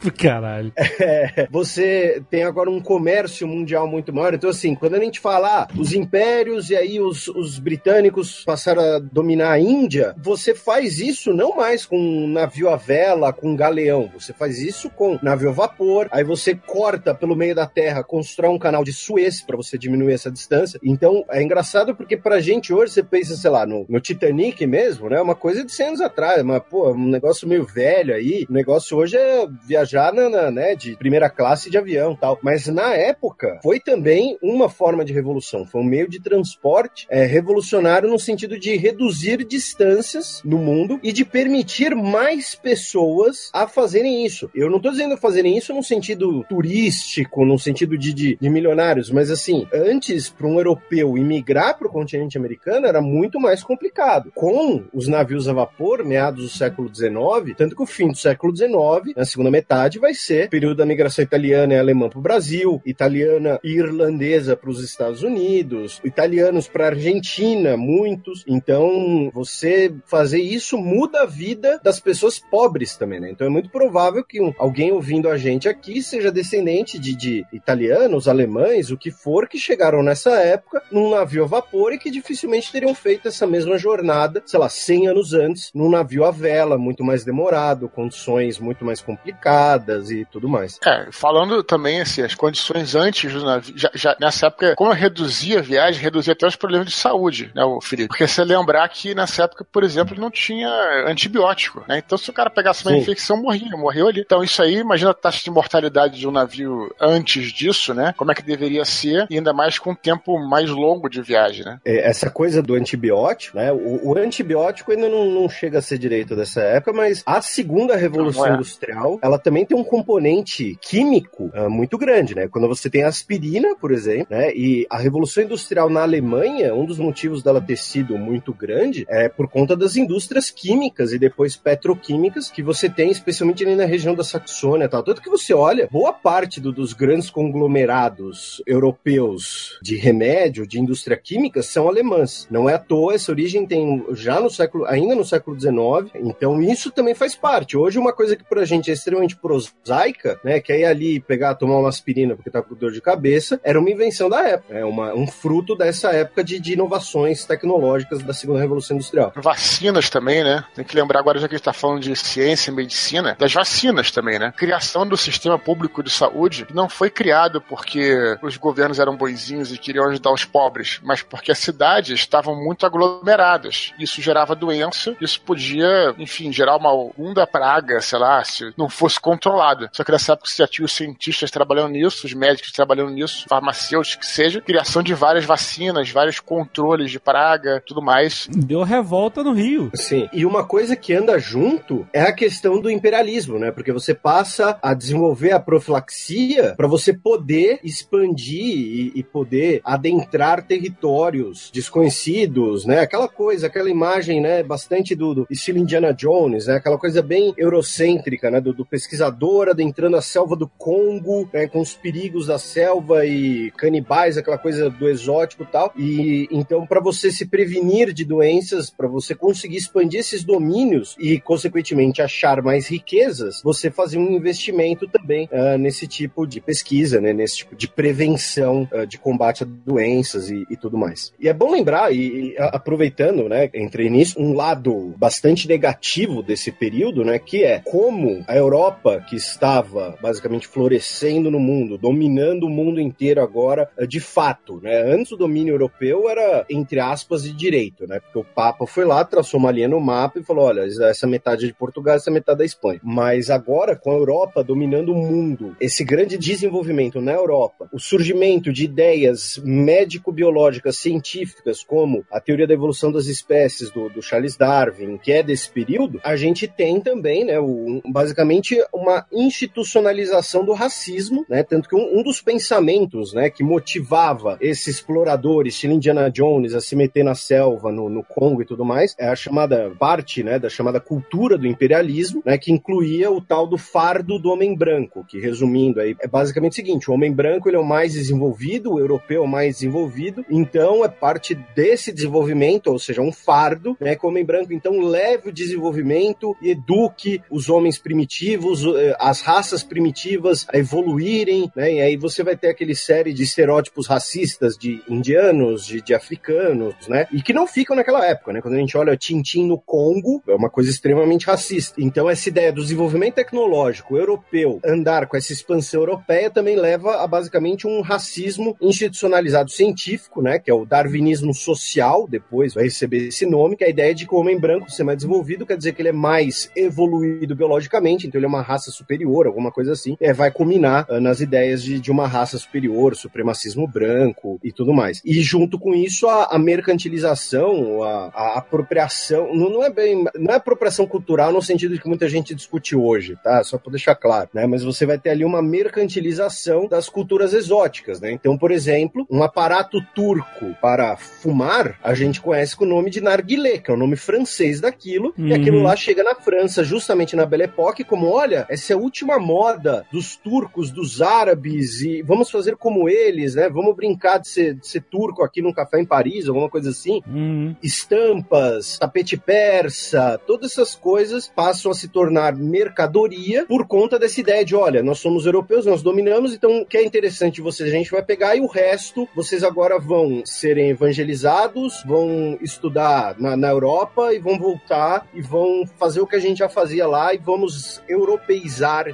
Caralho. É, você tem agora um comércio mundial muito maior. Então, assim, quando a gente fala ah, os impérios e aí os, os britânicos passaram a dominar a Índia, você faz isso não mais com navio a vela, com galeão. Você faz isso com navio a vapor. Aí você corta pelo meio da terra, constrói um canal de Suez para você diminuir essa distância. Então, é engraçado porque pra gente hoje, você pensa, sei lá, no, no Titanic mesmo, né? Uma coisa de 100 anos atrás, mas, pô, um negócio meio velho aí. O negócio hoje é viajar viajar na, na, né, de primeira classe de avião tal. Mas na época foi também uma forma de revolução, foi um meio de transporte é, revolucionário no sentido de reduzir distâncias no mundo e de permitir mais pessoas a fazerem isso. Eu não estou dizendo fazerem isso no sentido turístico, no sentido de, de, de milionários, mas assim, antes para um europeu imigrar para o continente americano era muito mais complicado. Com os navios a vapor, meados do século XIX, tanto que o fim do século XIX, na segunda metade vai ser período da migração italiana e alemã para o Brasil, italiana e irlandesa para os Estados Unidos, italianos para a Argentina, muitos. Então, você fazer isso muda a vida das pessoas pobres também, né? Então, é muito provável que um, alguém ouvindo a gente aqui seja descendente de, de italianos, alemães, o que for, que chegaram nessa época num navio a vapor e que dificilmente teriam feito essa mesma jornada, sei lá, 100 anos antes, num navio a vela, muito mais demorado, condições muito mais complicadas e tudo mais. É, falando também assim, as condições antes do navio, já, já, nessa época, como reduzia a viagem, reduzia até os problemas de saúde, né, o Felipe? Porque você lembrar que nessa época, por exemplo, não tinha antibiótico, né? Então se o cara pegasse uma Sim. infecção, morria, morreu ali. Então isso aí, imagina a taxa de mortalidade de um navio antes disso, né? Como é que deveria ser, e ainda mais com um tempo mais longo de viagem, né? É, essa coisa do antibiótico, né? O, o antibiótico ainda não, não, chega a ser direito dessa época, mas a segunda revolução é. industrial, ela também também tem um componente químico uh, muito grande, né? Quando você tem aspirina, por exemplo, né? E a Revolução Industrial na Alemanha, um dos motivos dela ter sido muito grande é por conta das indústrias químicas e depois petroquímicas que você tem, especialmente ali na região da Saxônia e tal. Tanto que você olha, boa parte do, dos grandes conglomerados europeus de remédio, de indústria química, são alemãs. Não é à toa, essa origem tem já no século, ainda no século XIX, então isso também faz parte. Hoje, uma coisa que pra gente é extremamente prosaica, né? Que é ali pegar, tomar uma aspirina porque tá com dor de cabeça, era uma invenção da época, é uma, um fruto dessa época de, de inovações tecnológicas da segunda revolução industrial. Vacinas também, né? Tem que lembrar agora, já que a gente tá falando de ciência e medicina, das vacinas também, né? Criação do sistema público de saúde não foi criado porque os governos eram boizinhos e queriam ajudar os pobres, mas porque as cidades estavam muito aglomeradas. Isso gerava doença, isso podia, enfim, gerar uma onda praga, sei lá, se não fosse controlada. Só que nessa época você já tinha os cientistas trabalhando nisso, os médicos trabalhando nisso, farmacêuticos que seja, criação de várias vacinas, vários controles de praga, tudo mais. Deu revolta no Rio. Sim. E uma coisa que anda junto é a questão do imperialismo, né? Porque você passa a desenvolver a profilaxia para você poder expandir e, e poder adentrar territórios desconhecidos, né? Aquela coisa, aquela imagem, né? Bastante do, do estilo Indiana Jones, né? Aquela coisa bem eurocêntrica, né? Do, do pesquisador pesquisador adentrando a selva do Congo, né, com os perigos da selva e canibais, aquela coisa do exótico e tal. E então, para você se prevenir de doenças, para você conseguir expandir esses domínios e, consequentemente, achar mais riquezas, você fazia um investimento também uh, nesse tipo de pesquisa, né, nesse tipo de prevenção uh, de combate a doenças e, e, tudo mais. E é bom lembrar, e, e aproveitando, né, entrei nisso, um lado bastante negativo desse período, né, que é como a Europa cultura que estava basicamente florescendo no mundo, dominando o mundo inteiro agora, eh, de fato, né? Antes o domínio europeu era, entre aspas, de direito, né? Porque o Papa foi lá, traçou uma linha no mapa e falou: olha, essa metade é de Portugal, essa metade é da Espanha. Mas agora, com a Europa dominando o mundo, esse grande desenvolvimento na Europa, o surgimento de ideias médico-biológicas científicas, como a teoria da evolução das espécies do, do Charles Darwin, que é desse período, a gente tem também, né, o, basicamente uma institucionalização do racismo, né? Tanto que um, um dos pensamentos, né, que motivava esses exploradores, estilo Indiana Jones, a se meter na selva, no, no Congo e tudo mais, é a chamada parte, né, da chamada cultura do imperialismo, né, que incluía o tal do fardo do homem branco, que resumindo aí, é basicamente o seguinte, o homem branco ele é o mais desenvolvido, o europeu é o mais desenvolvido, então é parte desse desenvolvimento, ou seja, um fardo, né, que o homem branco então leve o desenvolvimento e eduque os homens primitivos, as raças primitivas a evoluírem, né, e aí você vai ter aquele série de estereótipos racistas de indianos, de, de africanos, né, e que não ficam naquela época, né, quando a gente olha Tintin no Congo, é uma coisa extremamente racista. Então essa ideia do desenvolvimento tecnológico europeu andar com essa expansão europeia também leva a basicamente um racismo institucionalizado científico, né, que é o darwinismo social, depois vai receber esse nome, que é a ideia de que o homem branco ser mais desenvolvido quer dizer que ele é mais evoluído biologicamente, então ele é uma raça superior, alguma coisa assim, é, vai culminar uh, nas ideias de, de uma raça superior, supremacismo branco e tudo mais. E junto com isso, a, a mercantilização, a, a apropriação, não, não, é bem, não é apropriação cultural no sentido de que muita gente discute hoje, tá? Só para deixar claro, né? Mas você vai ter ali uma mercantilização das culturas exóticas, né? Então, por exemplo, um aparato turco para fumar, a gente conhece com o nome de narguilé, que é o nome francês daquilo, uhum. e aquilo lá chega na França, justamente na Belle Époque, como, olha, essa é a última moda dos turcos, dos árabes, e vamos fazer como eles, né? Vamos brincar de ser, de ser turco aqui num café em Paris, alguma coisa assim. Uhum. Estampas, tapete persa, todas essas coisas passam a se tornar mercadoria por conta dessa ideia de, olha, nós somos europeus, nós dominamos, então o que é interessante de vocês a gente vai pegar e o resto vocês agora vão serem evangelizados, vão estudar na, na Europa e vão voltar e vão fazer o que a gente já fazia lá e vamos europeizar,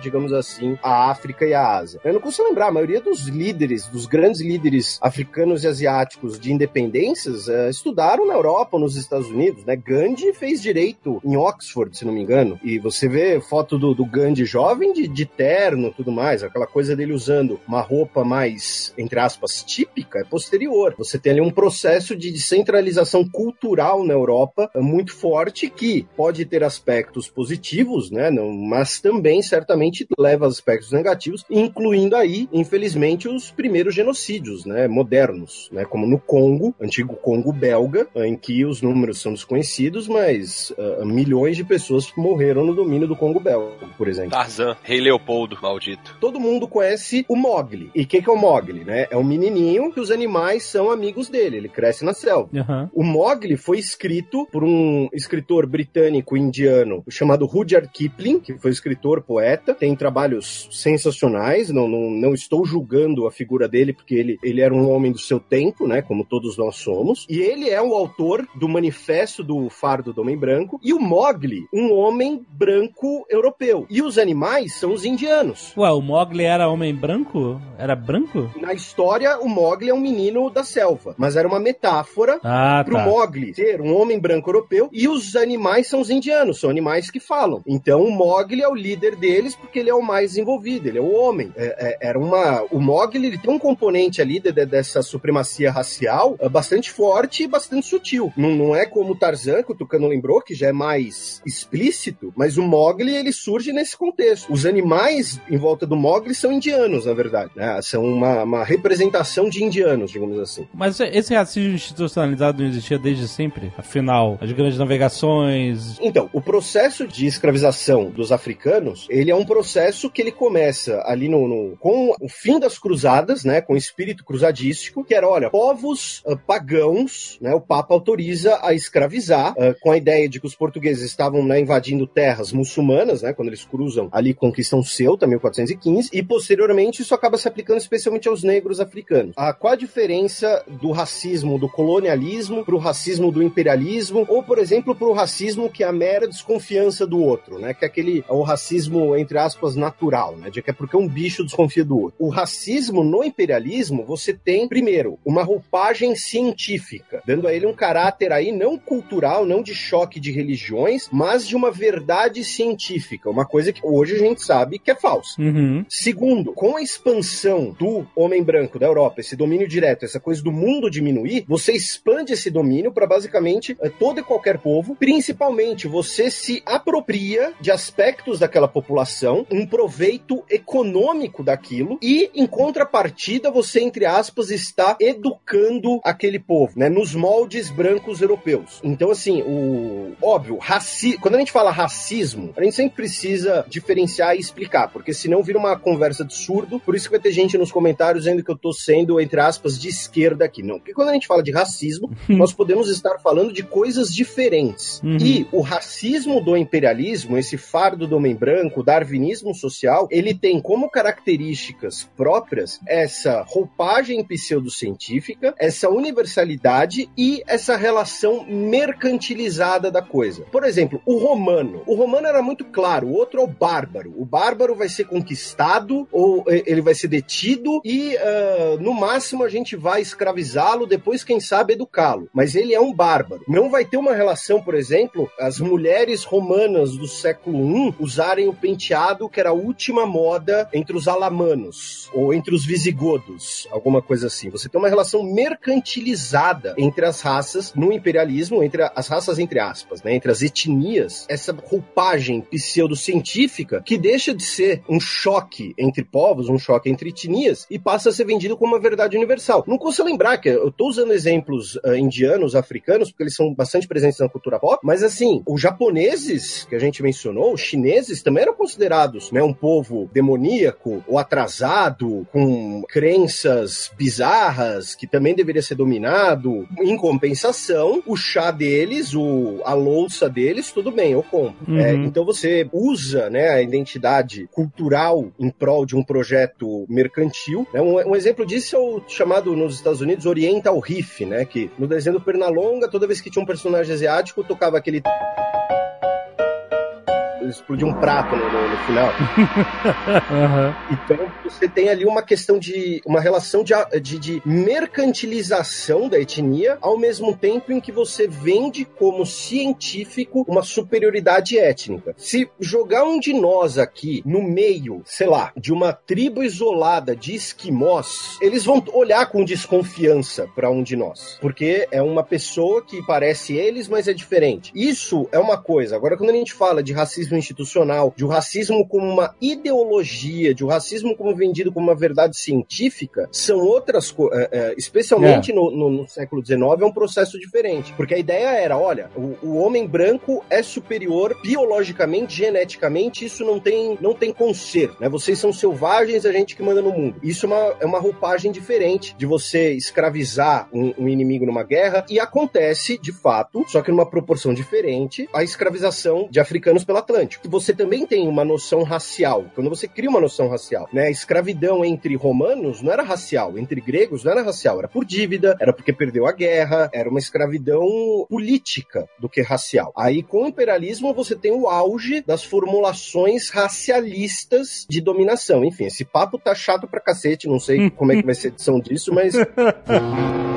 digamos assim, a África e a Ásia. Eu não consigo lembrar, a maioria dos líderes, dos grandes líderes africanos e asiáticos de independências uh, estudaram na Europa, nos Estados Unidos, né? Gandhi fez direito em Oxford, se não me engano, e você vê foto do, do Gandhi jovem de, de terno tudo mais, aquela coisa dele usando uma roupa mais, entre aspas, típica, é posterior. Você tem ali um processo de descentralização cultural na Europa uh, muito forte que pode ter aspectos positivos, né? Não, mas também certamente leva a aspectos negativos, incluindo aí, infelizmente, os primeiros genocídios, né? Modernos, né? Como no Congo, antigo Congo belga, em que os números são desconhecidos, mas uh, milhões de pessoas morreram no domínio do Congo belga, por exemplo. Tarzan, Rei Leopoldo, maldito. Todo mundo conhece o Mogli. E o que, que é o Mogli, né? É um menininho que os animais são amigos dele. Ele cresce na selva. Uhum. O Mogli foi escrito por um escritor britânico indiano chamado Rudyard Kipling, que foi escritor, poeta. Tem trabalhos sensacionais. Não, não, não estou julgando a figura dele, porque ele, ele era um homem do seu tempo, né? Como todos nós somos. E ele é o autor do manifesto do fardo do homem branco. E o Mogli, um homem branco europeu. E os animais são os indianos. Ué, o Mogli era homem branco? Era branco? Na história, o Mogli é um menino da selva. Mas era uma metáfora Ah, pro tá. Mogli ser um homem branco europeu e os animais são os indianos, são animais que falam. Então o Mogli é o líder deles porque ele é o mais desenvolvido, ele é o homem. É- é- era uma, o Mogli ele tem um componente ali de- de- dessa supremacia racial é, bastante forte e bastante sutil. Não, não é como o Tarzan, que o Tucano lembrou, que já é mais explícito, mas o Mogli ele surge nesse contexto. Os animais em volta do Mogli são indianos, na verdade. né? São uma, uma representação de indianos, digamos assim. Mas esse racismo institucionalizado não existia desde sempre? Afinal, as grandes navegações. Então, o processo de escravização dos africanos, ele é um processo que ele começa ali no, no- com o fim das cruzadas, né, com o espírito cruzadístico, que era, olha, povos ah, pagãos, né, o Papa autoriza a escravizar, ah, com a ideia de que os portugueses estavam né, invadindo terras muçulmanas, né, quando eles cruzam ali conquistam Ceuta, 1415, e posteriormente isso acaba se aplicando especialmente aos negros africanos. Ah, qual a diferença do racismo, do colonialismo, para o racismo do imperialismo, ou, por exemplo, para o racismo que é a mera desconfiança do outro, né? Que é aquele o racismo racismo, entre aspas, natural, né? De que é porque um bicho desconfia do outro. O racismo no imperialismo, você tem, primeiro, uma roupagem científica, dando a ele um caráter aí não cultural, não de choque de religiões, mas de uma verdade científica, uma coisa que hoje a gente sabe que é falsa. Uhum. Segundo, com a expansão do homem branco da Europa, esse domínio direto, essa coisa do mundo diminuir, você expande esse domínio para basicamente eh, todo e qualquer povo, principalmente você se apropria de aspectos daquela população, um proveito econômico daquilo e em contrapartida você entre aspas está educando aquele povo, né, nos moldes brancos europeus. Então assim, o óbvio, raci... quando a gente fala racismo, a gente sempre precisa diferenciar e explicar, porque senão vira uma conversa de surdo. Por isso que vai ter gente nos comentários dizendo que eu tô sendo entre aspas de esquerda aqui. Não, porque quando a gente fala de racismo, nós podemos estar falando de coisas diferentes. Uhum. E o racismo do imperialismo, esse fardo do homem branco, o darwinismo social, ele tem como características próprias essa roupagem pseudocientífica, essa universalidade e essa relação mercantilizada da coisa. Por exemplo, o romano. O romano era muito claro, o outro é o bárbaro. O bárbaro vai ser conquistado ou eh, ele vai ser detido e ah, no máximo a gente vai escravizá-lo, depois quem sabe educá-lo. Mas ele é um bárbaro. Não vai ter uma relação, por exemplo, as mulheres romanas do século I usarem o penteado que era a última moda entre os alamanos ou entre os visigodos, alguma coisa assim. Você tem uma relação mercantilizada entre as raças no imperialismo, entre as raças entre aspas, né, entre as etnias, essa roupagem pseudocientífica que deixa de ser um choque entre povos, um choque entre etnias e passa a ser vendido como uma verdade universal. Não custa lembrar que eu tô usando exemplos ah, indianos, africanos, porque eles são bastante presentes na cultura pop, mas assim, os japoneses que a gente mencionou, os chineses também eram considerados, né, um povo demoníaco ou atrasado, com crenças bizarras, que também deveria ser dominado. Em compensação, o chá deles, o, a louça deles, tudo bem, eu compro. Uhum. É, então você usa né, a identidade cultural em prol de um projeto mercantil. né? Um, um exemplo disso é o chamado nos Estados Unidos Oriental Riff, né? Que no desenho do Pernalonga, toda vez que tinha um personagem asiático, tocava aquele explodiu um prato no, no- no final. Aham. Então você tem ali uma questão de uma relação de, de, de mercantilização da etnia, ao mesmo tempo em que você vende como científico uma superioridade étnica. Se jogar um de nós aqui no meio, sei lá, de uma tribo isolada de esquimós, eles vão olhar com desconfiança para um de nós, porque é uma pessoa que parece eles, mas é diferente. Isso é uma coisa. Agora, quando a gente fala de racismo institucional, de o racismo como uma ideologia, de o racismo como vendido como uma verdade científica, são outras coisas. especialmente no, no- no século XIX, é um processo diferente. Porque a ideia era: olha, o, o homem branco é superior biologicamente, geneticamente, isso não tem, não tem conserto. Né? Vocês são selvagens, a gente que manda no mundo. Isso é uma, é uma roupagem diferente de você escravizar um, um inimigo numa guerra, e acontece, de fato, só que numa proporção diferente, a escravização de africanos pelo Atlântico. Você também tem uma noção racial, quando você cria uma noção racial, né? A escravidão entre romanos não era racial, entre gregos não era racial, era por dívida, era porque perdeu a guerra, era uma escravidão política do que racial. Aí com o imperialismo você tem o auge das formulações racialistas de dominação. Enfim, esse papo tá chato pra cacete, não sei como é que vai ser a edição disso, mas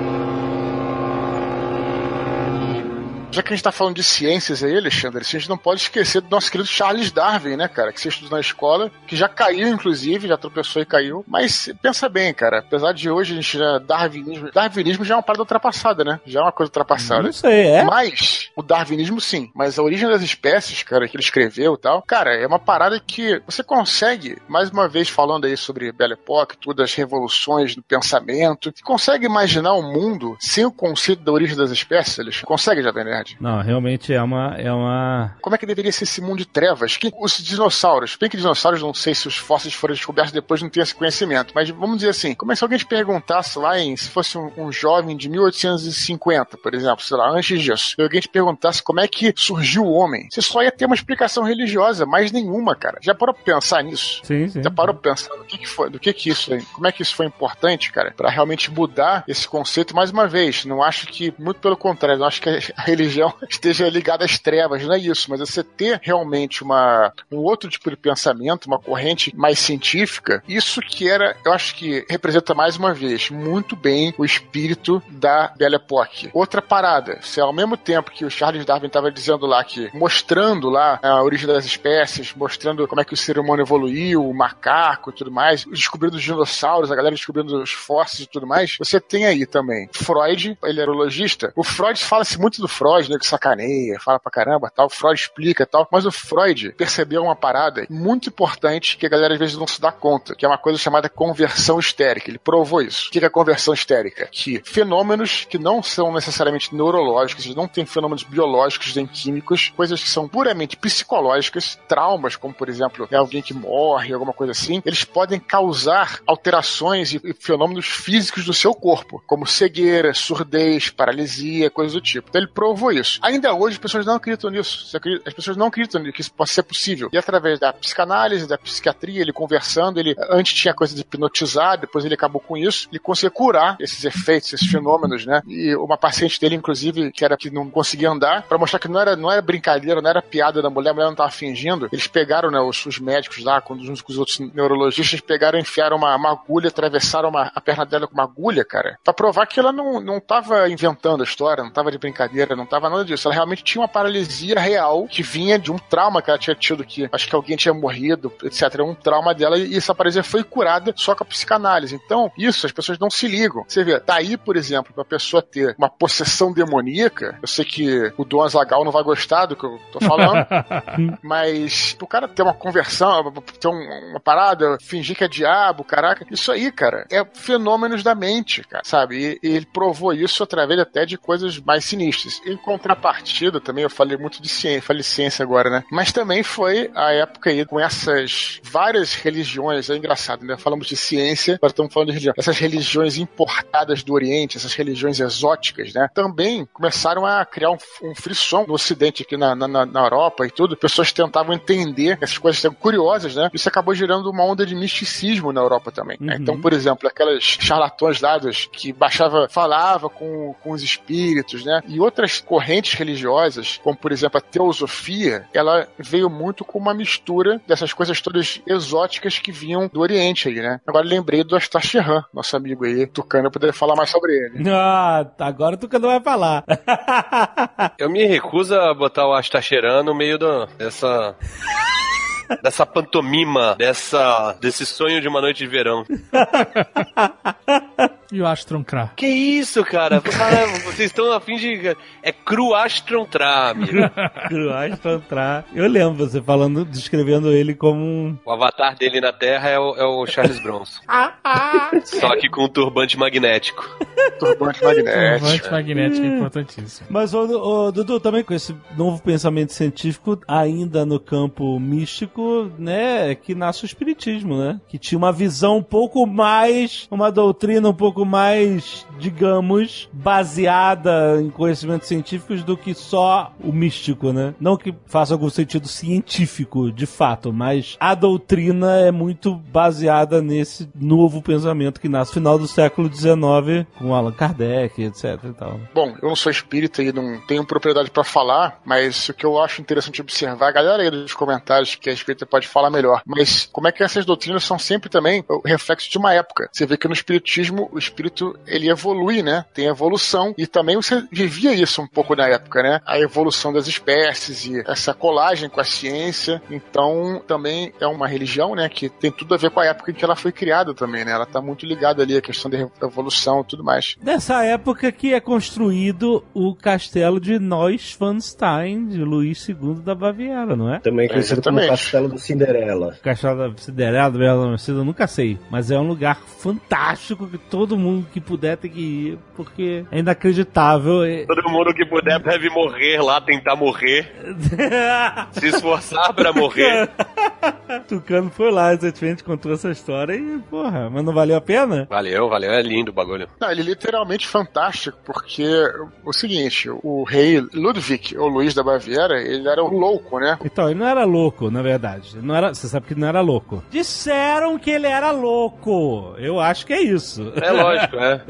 Já que a gente tá falando de ciências aí, Alexandre, a gente não pode esquecer do nosso querido Charles Darwin, né, cara? Que você estudou na escola, que já caiu, inclusive, já tropeçou e caiu. Mas pensa bem, cara, apesar de hoje a gente já. Darwinismo, darwinismo já é uma parada ultrapassada, né? Já é uma coisa ultrapassada. Não sei, é? Mas, o darwinismo sim. Mas a origem das espécies, cara, que ele escreveu e tal, cara, é uma parada que você consegue, mais uma vez falando aí sobre Belle Époque, tudo, as revoluções do pensamento, você consegue imaginar um mundo sem o conceito da origem das espécies, Alexandre? Consegue, Jovem Nerd? Não, realmente é uma. É uma... Como é que deveria ser esse mundo de trevas? Que os dinossauros, bem que dinossauros, não sei se os fósseis foram descobertos depois, não tem esse conhecimento, mas vamos dizer assim, como é se alguém te perguntasse lá em, se fosse um, um jovem de 1850, por exemplo, sei lá, antes disso, e alguém te perguntasse como é que surgiu o homem, você só ia ter uma explicação religiosa, mais nenhuma, cara. Já parou pra pensar nisso? Sim, sim. Já parou pra pensar do que, que foi, do que que isso, como é que isso foi importante, cara, pra realmente mudar esse conceito mais uma vez. Não acho que, muito pelo contrário, não acho que a religião religião esteja ligada às trevas, não é isso, mas você ter realmente uma, um outro tipo de pensamento, uma corrente mais científica, isso que era, eu acho que representa mais uma vez muito bem o espírito da Belle Époque. Outra parada, se ao mesmo tempo que o Charles Darwin estava dizendo lá que, mostrando lá a origem das espécies, mostrando como é que o ser humano evoluiu, o macaco e tudo mais, descobrindo os dinossauros, a galera descobrindo os fósseis e tudo mais, você tem aí também Freud, ele era o logista. O Freud fala-se muito do Freud, né, que sacaneia, fala pra caramba tal, Freud explica tal, mas o Freud percebeu uma parada muito importante que a galera às vezes não se dá conta, que é uma coisa chamada conversão histérica. Ele provou isso. O que é conversão histérica? Que fenômenos que não são necessariamente neurológicos, não têm fenômenos biológicos nem químicos, coisas que são puramente psicológicas, traumas, como por exemplo, é alguém que morre, alguma coisa assim, eles podem causar alterações e fenômenos físicos do seu corpo, como cegueira, surdez, paralisia, coisas do tipo. Então ele provou isso. Ainda hoje as pessoas não acreditam nisso. As pessoas não acreditam que isso possa ser possível. E através da psicanálise, da psiquiatria, ele conversando, ele antes tinha coisa de hipnotizar, depois ele acabou com isso, ele conseguia curar esses efeitos, esses fenômenos, né? E uma paciente dele, inclusive, que era que não conseguia andar, para mostrar que não era, não era brincadeira, não era piada da mulher, a mulher não tava fingindo. Eles pegaram, né, os, os médicos lá, com, junto com os outros neurologistas, pegaram, enfiaram uma, uma agulha, atravessaram uma, a perna dela com uma agulha, cara, para provar que ela não, não tava inventando a história, não tava de brincadeira, não tava nada disso. Ela realmente tinha uma paralisia real que vinha de um trauma que ela tinha tido, que acho que alguém tinha morrido, etc. Era um trauma dela e essa paralisia foi curada só com a psicanálise. Então, isso as pessoas não se ligam. Você vê, tá aí, por exemplo, pra pessoa ter uma possessão demoníaca, eu sei que o Dom Azagal não vai gostar do que eu tô falando, mas o cara ter uma conversão, ter uma parada, fingir que é diabo, caraca, isso aí, cara, é fenômenos da mente, cara, sabe? E, e ele provou isso através até de coisas mais sinistras. Em contrapartida, também eu falei muito de ciência, falei ciência agora, né? Mas também foi a época aí com essas várias religiões, é engraçado, né? Falamos de ciência, agora estamos falando de religião. Essas religiões importadas do Oriente, essas religiões exóticas, né? Também começaram a criar um, um frisson no Ocidente, aqui na, na, na Europa e tudo. Pessoas tentavam entender essas coisas são curiosas, né? Isso acabou gerando uma onda de misticismo na Europa também. Né? Uhum. Então, por exemplo, aquelas charlatões dados que baixava, falava com, com os espíritos, né? E outras correntes religiosas, como por exemplo a teosofia, ela veio muito com uma mistura dessas coisas todas exóticas que vinham do Oriente aí, né? Agora lembrei do Astacheran, nosso amigo aí, Tucano, eu poderia falar mais sobre ele. Ah, agora tu que não vai falar. Eu me recuso a botar o Astacheran no meio do, dessa. dessa pantomima, dessa, desse sonho de uma noite de verão. E o Astron Kra. Que isso, cara? Cara, vocês estão a fim de. É Cruastron Tra, amigo. Astantrar. Eu lembro você falando, descrevendo ele como um. O avatar dele na Terra é o, é o Charles Bronson. Só que com um turbante magnético. Turbante Turbante magnético. magnético é importantíssimo. Mas, ô, ô, Dudu, também com esse novo pensamento científico, ainda no campo místico, né, é que nasce o espiritismo, né? Que tinha uma visão um pouco mais, uma doutrina um pouco mais, digamos, baseada em conhecimentos científicos do que só o místico, né? Não que faça algum sentido científico, de fato, mas a doutrina é muito baseada nesse novo pensamento que nasce no final do século XIX, com Allan Kardec, etc e tal. Bom, eu não sou espírita e não tenho propriedade pra falar, mas o que eu acho interessante observar, a galera aí dos comentários que a espírita pode falar melhor, mas como é que essas doutrinas são sempre também o reflexo de uma época. Você vê que no espiritismo, o espírito, ele evolui, né? Tem evolução e também você vivia isso um pouco na época, né? A evolução das espécies e essa colagem com a ciência. Então, também é uma religião, né, que tem tudo a ver com a época em que ela foi criada também, né? Ela tá muito ligada ali à questão da evolução e tudo mais. Nessa época que é construído o castelo de Neuschwanstein, de Luís II da Baviera, não é? Também conhecido como Exatamente. Castelo do Cinderela. Castelo da Cinderela, do Adormecida, eu nunca sei. Mas é um lugar fantástico que todo mundo que puder tem que ir, porque é inacreditável. Todo mundo que puder deve morrer lá, tentar morrer, se esforçar pra morrer. Tucano foi lá, recentemente contou essa história e, porra, mas não valeu a pena? Valeu, valeu, é lindo o bagulho. Não, ele é literalmente fantástico, porque o seguinte, o rei Ludwig, ou Luís da Baviera, ele era um louco, né? Então, ele não era louco, na verdade. Ele Não era, você sabe que ele não era louco. Disseram que ele era louco. Eu acho que é isso. É lógico, é.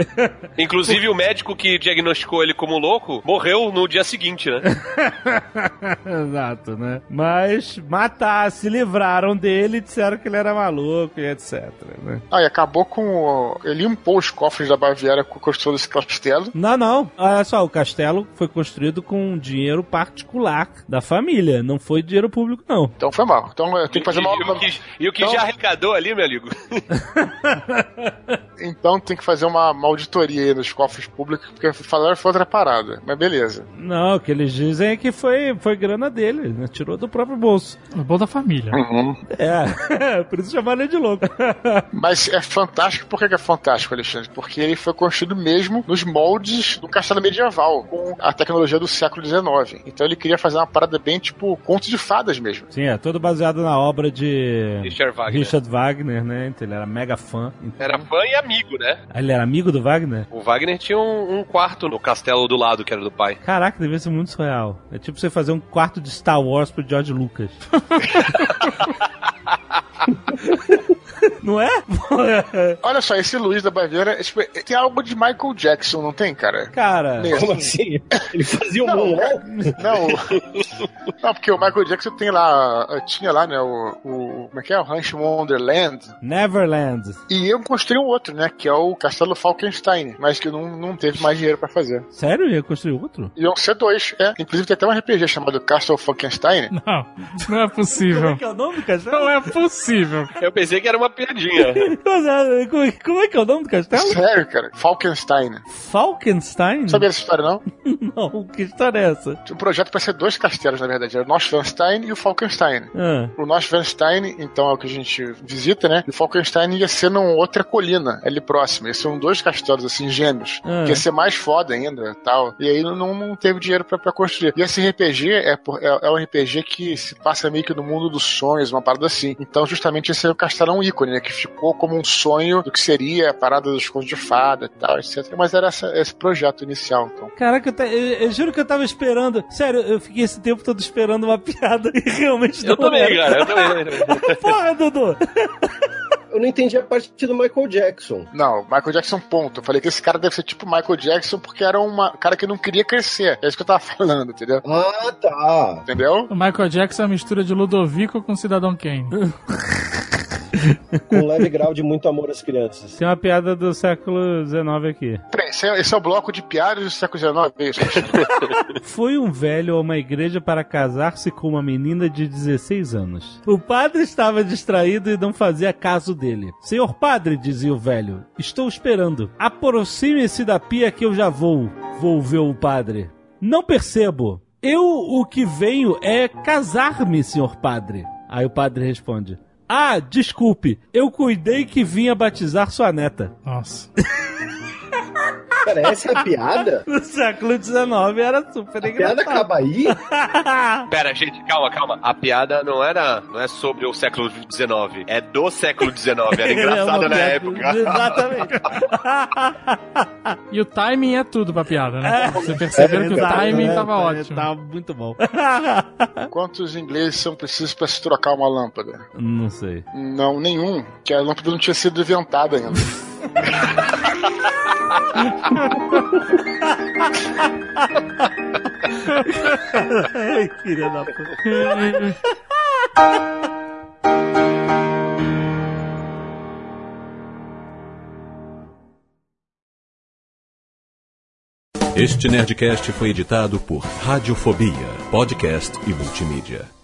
Inclusive o médico que diagnosticou ele como louco morreu no dia seguinte, né? Exato, né? Mas matar, se livraram dele, disseram que ele era maluco e etc. Né? Ah, e acabou com. o- Ele limpou os cofres da Baviera com a construção desse castelo. Não, não. Olha só, o castelo foi construído com dinheiro particular da família. Não foi dinheiro público, não. Então foi mal. Então eu tenho que fazer e, uma. e o que, e o que Então- já arrecadou ali, meu amigo? Então tem que fazer uma, uma auditoria aí nos cofres públicos, porque falaram que foi outra parada. Mas beleza. Não, o que eles dizem é que foi, foi grana dele, né? Tirou do próprio bolso. O bom da família. É, por isso chamaram ele de louco. Mas é fantástico, por que que é fantástico, Alexandre? Porque ele foi construído mesmo nos moldes do castelo medieval, com a tecnologia do século XIX. Então ele queria fazer uma parada bem tipo conto de fadas mesmo. Sim, é todo baseado na obra de Richard Wagner. Richard Wagner, né? Então ele era mega fã. Então- Era fã e amigo, né? Ah, Ele era amigo do Wagner? O Wagner tinha um, um quarto no castelo do lado, que era do pai. Caraca, devia ser muito surreal. É tipo você fazer um quarto de Star Wars pro George Lucas. Não é? Olha só, esse Luiz da Baviera tipo, tem algo de Michael Jackson, não tem, cara? Cara, Mesmo. Como assim? Ele fazia um Não? Não, não, porque o Michael Jackson tem lá, tinha lá, né, o, o como é que é, o Ranch Wonderland, Neverland. e eu construí um outro, né, que é o Castelo Falkenstein, mas que não, não teve mais dinheiro pra fazer. Sério? Ia construir outro? E é um C2, é. Inclusive tem até um RPG chamado Castle Falkenstein. Não, não é Como possível. é que é o nome do castelo? Não é possível. Eu pensei que era uma piadinha. Como é- como é- é que é o nome do castelo? Sério, cara. Falkenstein. Falkenstein? Não sabia dessa história, não? Não, que história é essa? Tinha um projeto pra ser dois castelos, na verdade. Era o Neuschwanstein e o Falkenstein. Ah, O Neuschwanstein, então, é o que a gente visita, né? E o Falkenstein ia ser numa outra colina, ali próxima. Ia ser um dois castelos, assim, gêmeos. Ah. Que ia ser mais foda ainda tal. E aí não, não teve dinheiro pra, pra construir. E esse RPG é, por- é, é um RPG que se passa meio que no mundo dos sonhos, uma parada assim. Então, justamente, esse é o castelo é um ícone, né? Que ficou como um sonho do que seria a parada dos contos de fada e tal, etc. Mas era essa- esse projeto inicial, então. Caraca, eu, ta- eu- eu juro que eu tava esperando. Sério, eu fiquei esse tempo todo esperando uma piada e realmente Eu não também, era. cara, eu também. Porra, Dudu! Eu não entendi a parte do Michael Jackson. Não, Michael Jackson, ponto. Eu falei que esse cara deve ser tipo Michael Jackson porque era um cara que não queria crescer. É isso que eu tava falando, entendeu? Ah, tá. Entendeu? O Michael Jackson é uma mistura de Ludovico com Cidadão Kane. Com um leve grau de muito amor às crianças. Tem uma piada do século XIX aqui. Peraí, esse é, esse é o bloco de piadas do século XIX, é? Foi um velho a uma igreja para casar-se com uma menina de 16 anos. O padre estava distraído e não fazia caso dele. Senhor padre, dizia o velho, estou esperando. Aproxime-se da pia que eu já vou, volveu o padre. Não percebo. Eu o que venho é casar-me, senhor padre. Aí o padre responde. Ah, desculpe, eu cuidei que vinha batizar sua neta. Nossa. Pera, essa é a piada? No século XIX era super A piada engraçado. acaba aí? Pera, gente, calma, calma. A piada não era, não é sobre o século XIX, é do século XIX. Era engraçada É na piada- época. Exatamente. E o timing é tudo pra piada, né? Você perceberam que o Tá, timing é, tava ótimo. Tá muito bom. Quantos ingleses são precisos pra se trocar uma lâmpada? Não sei. Não, nenhum, que a lâmpada não tinha sido inventada ainda. Ai, filha da. Este Nerdcast foi editado por Radiofobia, podcast e multimídia.